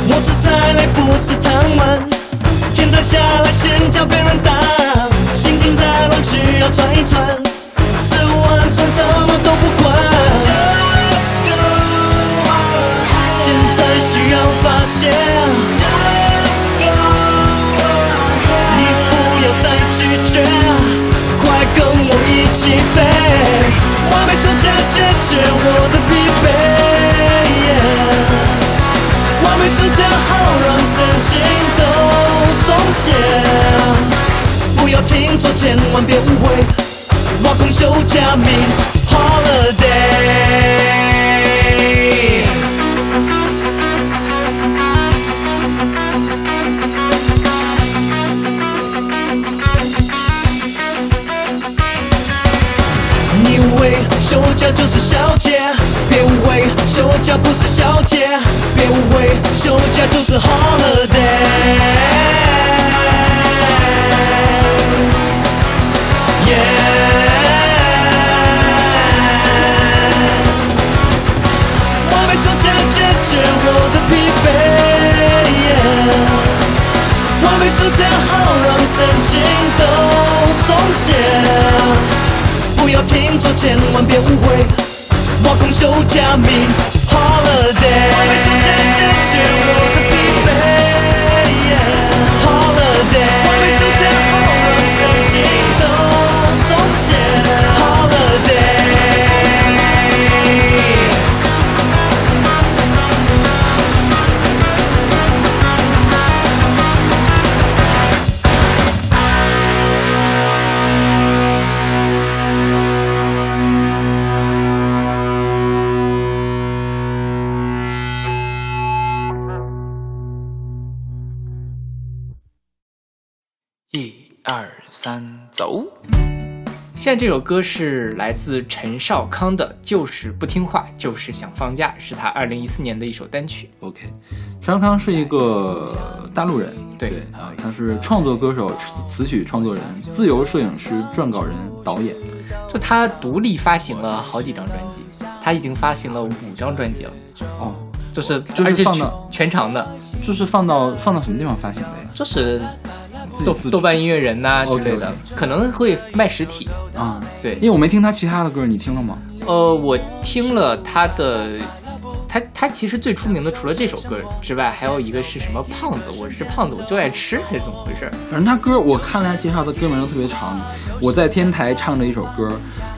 我是再累，不是太慢，天塌下来先叫别人挡，心情再乱需要转一转，都不管。现在需要发现，你不要再拒绝，快跟我一起飞，完美暑假解决我的疲惫。完美暑假好让身心都松懈，不要听错，千万别误会，挖空休假 means 假不是小姐，别误会，休假就是 holiday。完美休假解决我的疲惫，完美休假好让身心都松懈。不要听错，千万别误会。挖空休假 means 我们说再见，结在这首歌是来自陈少康的，就是不听话，就是想放假，是他二零一四年的一首单曲。OK，陈少康是一个大陆人，对啊，他是创作歌手、词曲创作人、自由摄影师、撰稿人、导演。就他独立发行了好几张专辑，他已经发行了五张专辑了。哦，就是就是放到全长的，就是放到放到什么地方发行的呀？就是。豆豆瓣音乐人呐之类的，可能会卖实体啊。对，因为我没听他其他的歌，你听了吗？呃，我听了他的。他他其实最出名的，除了这首歌之外，还有一个是什么胖子？我是胖子，我就爱吃，还 是怎么回事？反正他歌，我看了他介绍，的歌名都特别长。我在天台唱着一首歌，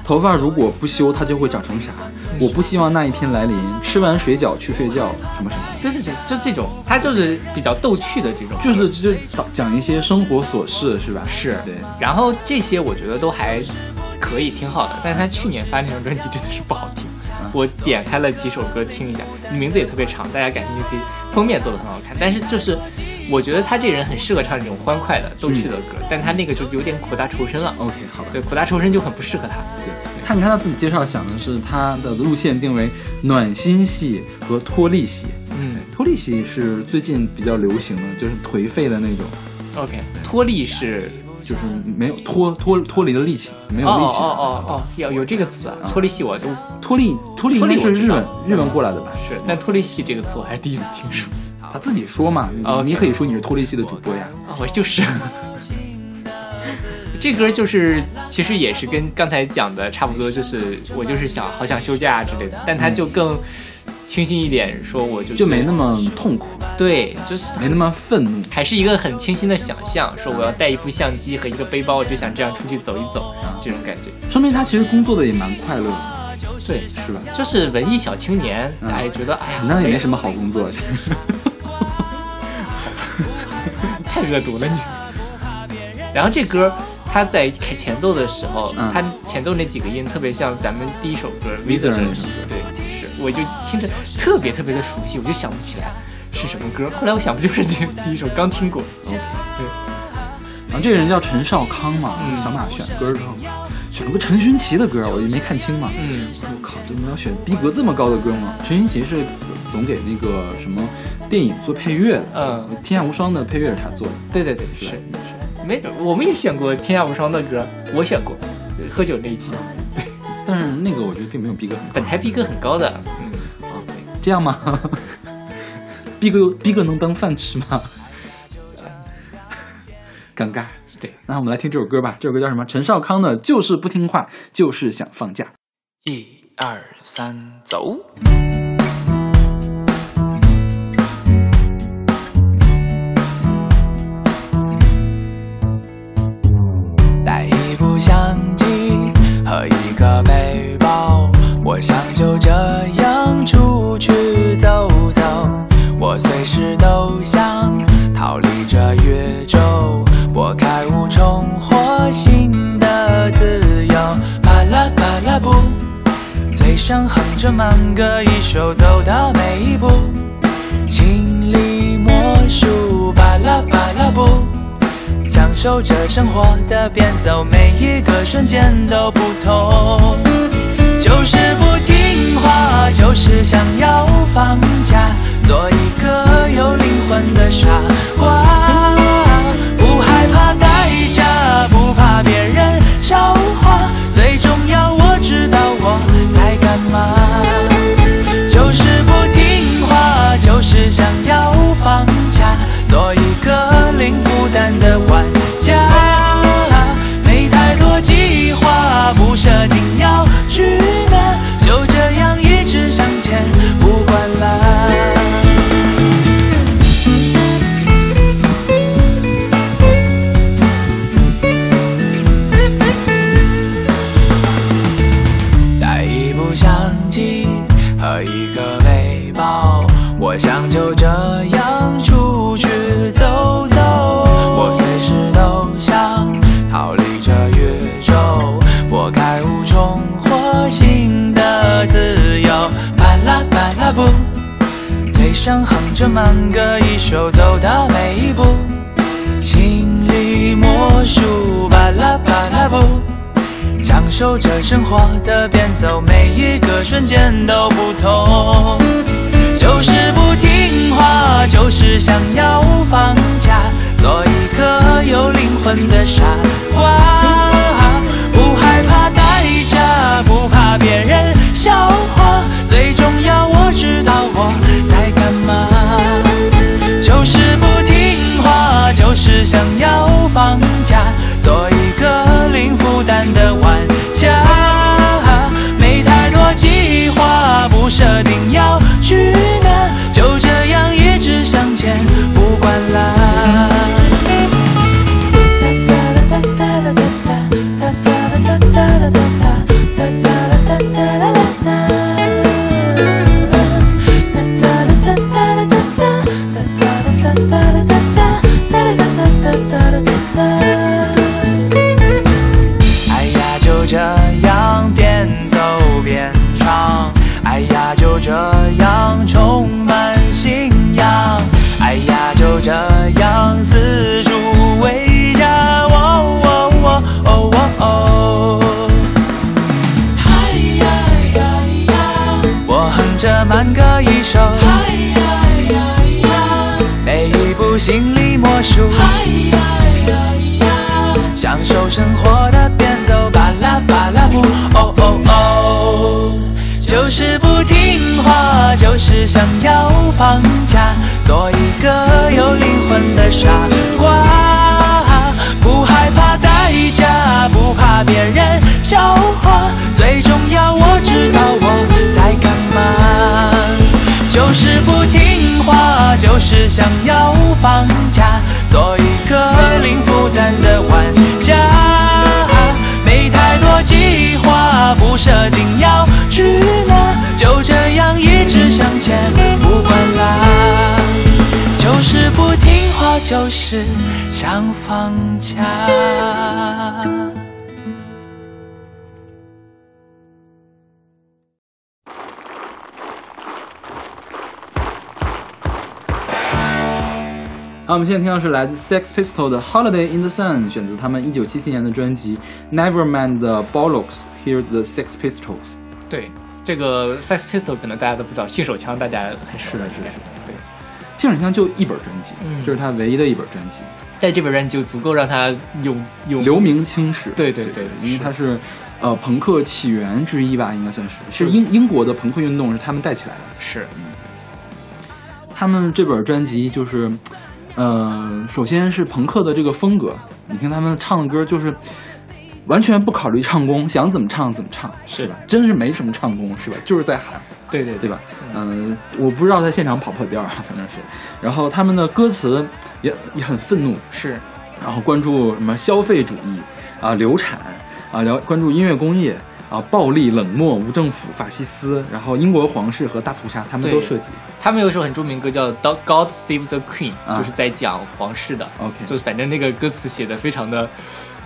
头发如果不修，它就会长成啥？我不希望那一天来临。吃完水饺去睡觉，什么什么？对对对，就这种，他就是比较逗趣的这种，就是就讲一些生活琐事，是吧？是对。然后这些我觉得都还可以，挺好的。但是他去年发那张专辑真的是不好听。我点开了几首歌听一下，名字也特别长，大家感兴趣可以。封面做的很好看，但是就是我觉得他这人很适合唱这种欢快的逗趣的歌，但他那个就有点苦大仇深了。OK，好所以苦大仇深就很不适合他。对，他你看他自己介绍想的是他的路线定为暖心系和脱力系。嗯，脱力系是最近比较流行的，就是颓废的那种。OK，脱力是。就是没有脱脱脱离了力气，没有力气。哦哦哦哦，有有这个词啊，脱离系我都脱离脱离应该是日本日本过来的吧？是，但脱离系这个词我还是第一次听说。他自己说嘛，哦你可以说你是脱离系的主播呀。我就是。这歌就是其实也是跟刚才讲的差不多，就是我就是想好想休假之类的，但他就更清新一点，说我就就没那么痛苦，对，就是没那么愤怒，还是一个很清新的想象，说我要带一部相机和一个背包，我就想这样出去走一走，这种感觉，说明他其实工作的也蛮快乐的。对，是吧？就是文艺小青年，哎，觉得哎呀，那也没什么好工作，太恶毒的你。然后这歌，他在开前奏的时候，他前奏那几个音特别像咱们第一首歌《Vizer》那首歌，对，是，我就听着特别特别的熟悉，我就想不起来是什么歌。后来我想不就是这第一首刚听过，OK，对。然后这个人叫陈少康嘛，小马选歌之后。选了个陈勋奇的歌，我就没看清嘛。嗯，我靠，这你要选逼格这么高的歌吗？陈勋奇是总给那个什么电影做配乐的。嗯，《天下无双》的配乐是他做的。对对对，是是。没，我们也选过《天下无双》的歌，我选过，喝酒那一期。但是那个我觉得并没有逼格很高，本台逼格很高的。嗯，啊，这样吗？逼格逼格能当饭吃吗？尴尬。对，那我们来听这首歌吧。这首歌叫什么？陈少康的《就是不听话，就是想放假》。一二三，走。慢歌一首，走到每一步，心里默数，巴拉巴拉布，享受着生活的变奏，每一个瞬间都不同，就是不听话，就是想要放假，做一个有灵魂的傻瓜。不害怕代价，不怕别人笑话，最重要我知道干嘛。就是不听话，就是想要放假，做一个零负担的玩家。上哼着慢歌一首，走到每一步，心里默数。巴拉巴拉布，享受着生活的变奏，每一个瞬间都不同。就是不听话，就是想要放假，做一个有灵魂的傻瓜。手生活的变奏，巴拉巴拉呜，哦哦哦，就是不听话，就是想要放假，做一个有灵魂的傻瓜，不害怕代价，不怕别人笑话，最重要我知道我在干嘛，就是不听话，就是想要放假。的玩家，没太多计划，不设定要去哪，就这样一直向前，不管啦，就是不听话，就是想放假。好，我们现在听到是来自 Sex Pistols 的《Holiday in the Sun》，选择他们一九七七年的专辑《Nevermind the Bollocks》。Here's the Sex Pistols。对，这个 Sex Pistols 可能大家都不知道，性手枪大家很熟的，是的，是的。对，性手枪就一本专辑，这是他唯一的一本专辑，但这本专辑就足够让他有有留名青史。对对对，因为他是呃朋克起源之一吧，应该算是，是英英国的朋克运动是他们带起来的。是，嗯，他们这本专辑就是。嗯，首先是朋克的这个风格，你听他们唱的歌就是完全不考虑唱功，想怎么唱怎么唱，是吧？真是没什么唱功，是吧？就是在喊，对对对吧？嗯，我不知道在现场跑不跑调啊，反正是。然后他们的歌词也也很愤怒，是。然后关注什么消费主义啊，流产啊，聊关注音乐工业。啊，暴力、冷漠、无政府、法西斯，然后英国皇室和大屠杀，他们都涉及。他们有一首很著名歌叫《God Save the Queen》，就是在讲皇室的。OK，就是反正那个歌词写的非常的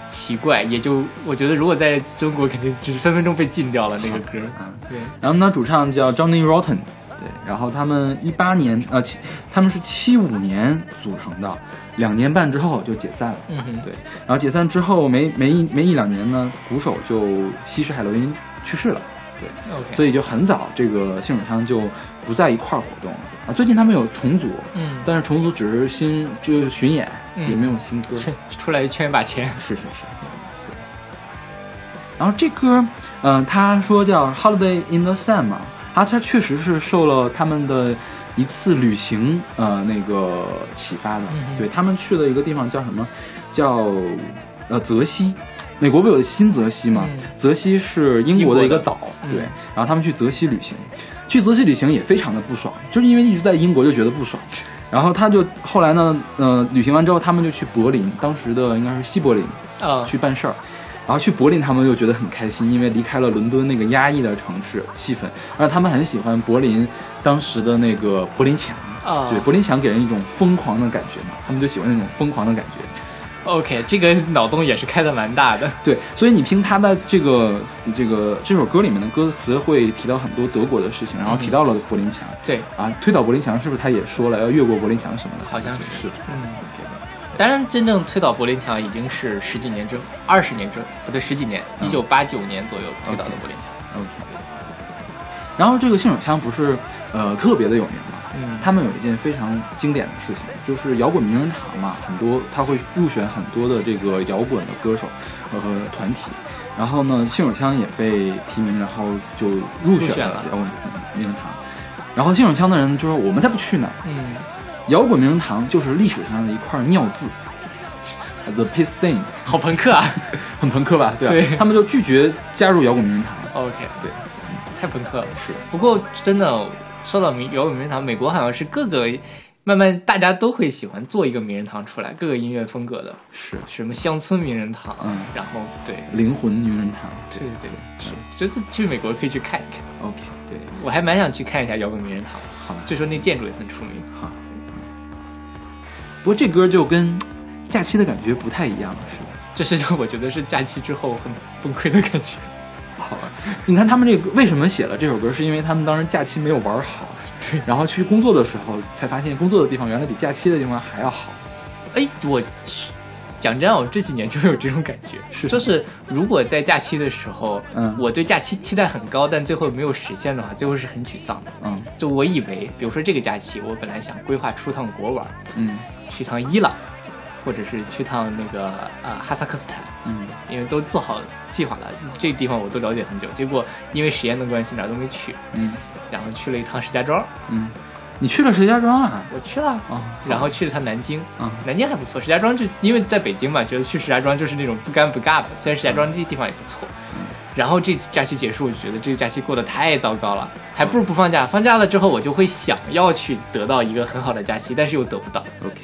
奇怪，也就我觉得如果在中国肯定就是分分钟被禁掉了那个歌。啊，对。然后呢，主唱叫 Johnny Rotten，对。然后他们一八年呃七，他们是七五年组成的。两年半之后就解散了，嗯哼，对，然后解散之后没没一没一两年呢，鼓手就吸食海洛因去世了，对所以就很早这个性手枪就不在一块儿活动了啊。最近他们有重组，嗯，但是重组只是新就巡演，嗯也没有新歌，出来圈一把钱，是是是，对。然后这歌，嗯，他说叫《Holiday in the Sun》嘛，啊，他确实是受了他们的。一次旅行，呃，那个启发的，对他们去了一个地方叫什么？叫呃泽西，美国不有新泽西吗？泽西是英国的一个岛，对。然后他们去泽西旅行，去泽西旅行也非常的不爽，就是因为一直在英国就觉得不爽。然后他就后来呢，呃，旅行完之后，他们就去柏林，当时的应该是西柏林，啊，去办事儿。然后去柏林，他们又觉得很开心，因为离开了伦敦那个压抑的城市气氛，而他们很喜欢柏林当时的那个柏林墙啊，对，柏林墙给人一种疯狂的感觉嘛，他们就喜欢那种疯狂的感觉。OK，这个脑洞也是开的蛮大的。对，所以你听他的这个这个这首歌里面的歌词，会提到很多德国的事情，然后提到了柏林墙。对啊，推倒柏林墙是不是他也说了要越过柏林墙什么的？好像是。嗯。当然，真正推倒柏林墙已经是十几年之后，二十年之后，不对，十几年，一九八九年左右推倒的柏林墙。OK。然后这个信手枪不是呃特别的有名嘛？嗯。他们有一件非常经典的事情，就是摇滚名人堂嘛，很多他会入选很多的这个摇滚的歌手和团体，然后呢，信手枪也被提名，然后就入选了摇滚名人堂。然后信手枪的人就说：“我们才不去呢。”嗯。摇滚名人堂就是历史上的一块尿渍，The Piss Stain，好朋克啊，很朋克吧？对，他们就拒绝加入摇滚名人堂。OK，对，太朋克了。是，不过真的说到名摇滚名人堂，美国好像是各个慢慢大家都会喜欢做一个名人堂出来，各个音乐风格的，是。什么乡村名人堂，嗯，然后对。灵魂名人堂，对对对，是，这次去美国可以去看一看。OK，对。我还蛮想去看一下摇滚名人堂。好，据说那建筑也很出名。好。不过这歌就跟假期的感觉不太一样了，是吧？这是我觉得是假期之后很崩溃的感觉。好了，你看他们这个为什么写了这首歌，是因为他们当时假期没有玩好，对，然后去工作的时候才发现工作的地方原来比假期的地方还要好。哎，我讲真，我这几年就有这种感觉，是，就是如果在假期的时候，嗯，我对假期期待很高，但最后没有实现的话，最后是很沮丧的。嗯，就我以为，比如说这个假期，我本来想规划出趟国玩，嗯。去趟伊朗，或者是去趟那个啊哈萨克斯坦，嗯，因为都做好计划了，这个地方我都了解很久。结果因为实验的关系，哪儿都没去，嗯，然后去了一趟石家庄，嗯，你去了石家庄啊？我去了啊，然后去了趟南京，啊，南京还不错。石家庄就因为在北京嘛，觉得去石家庄就是那种不尴不尬的。虽然石家庄这地方也不错，然后这假期结束，我觉得这个假期过得太糟糕了，还不如不放假。放假了之后，我就会想要去得到一个很好的假期，但是又得不到。OK，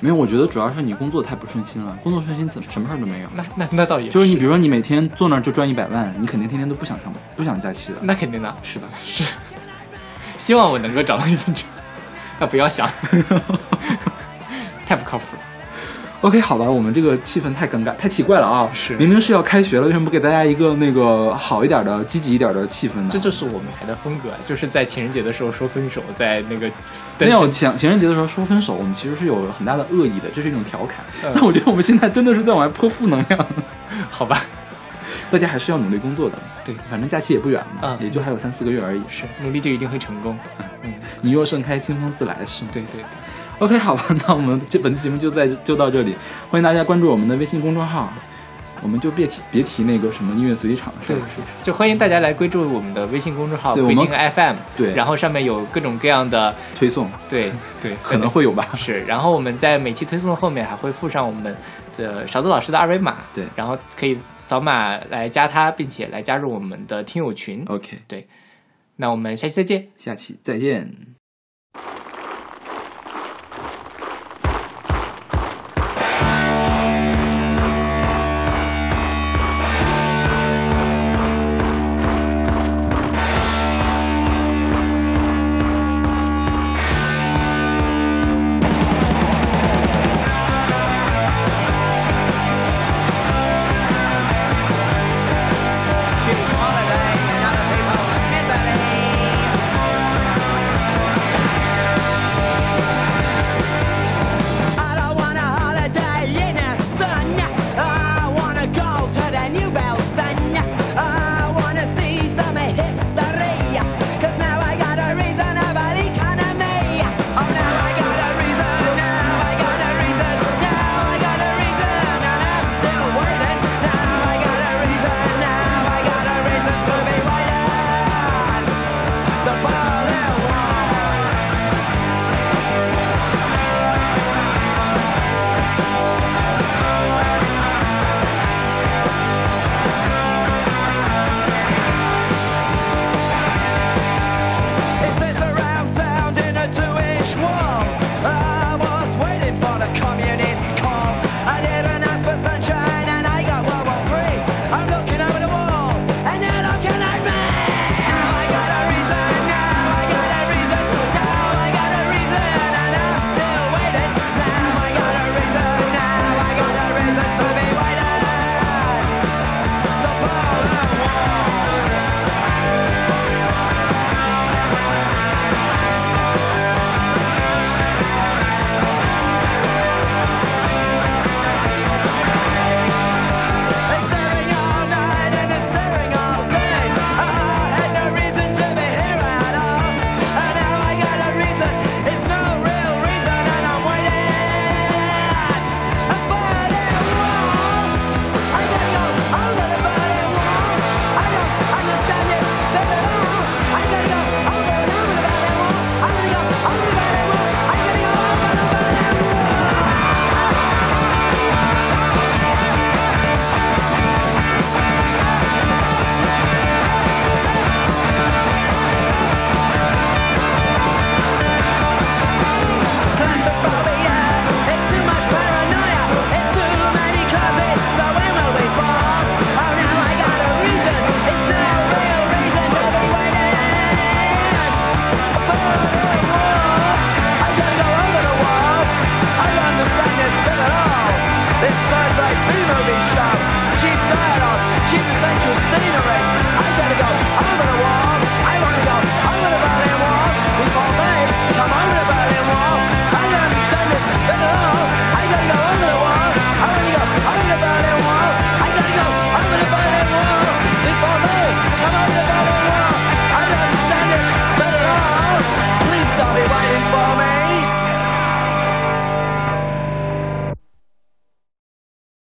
没有，我觉得主要是你工作太不顺心了，工作顺心怎么什么事儿都没有。那那那倒也就是你，比如说你每天坐那儿就赚一百万，你肯定天天都不想上班，不想假期的。那肯定的，是吧？是。希望我能够找到一份这，那不要想，太不靠谱了。OK，好吧，我们这个气氛太尴尬，太奇怪了啊！是，明明是要开学了，为什么不给大家一个那个好一点的、积极一点的气氛呢？这就是我们台的风格，就是在情人节的时候说分手，在那个没有情情人节的时候说分手，我们其实是有很大的恶意的，这是一种调侃。但我觉得我们现在真的是在往外泼负能量，好吧？大家还是要努力工作的。对，反正假期也不远嘛，也就还有三四个月而已。是，努力就一定会成功。嗯，你若盛开，清风自来是吗？对对。OK，好吧，那我们这本期节目就在就到这里，欢迎大家关注我们的微信公众号，我们就别提别提那个什么音乐随机场了，是是，就欢迎大家来关注我们的微信公众号北京 FM，对，然后上面有各种各样的推送，对对，可能会有吧，是，然后我们在每期推送的后面还会附上我们的勺子老师的二维码，对，然后可以扫码来加他，并且来加入我们的听友群，OK，对，那我们下期再见，下期再见。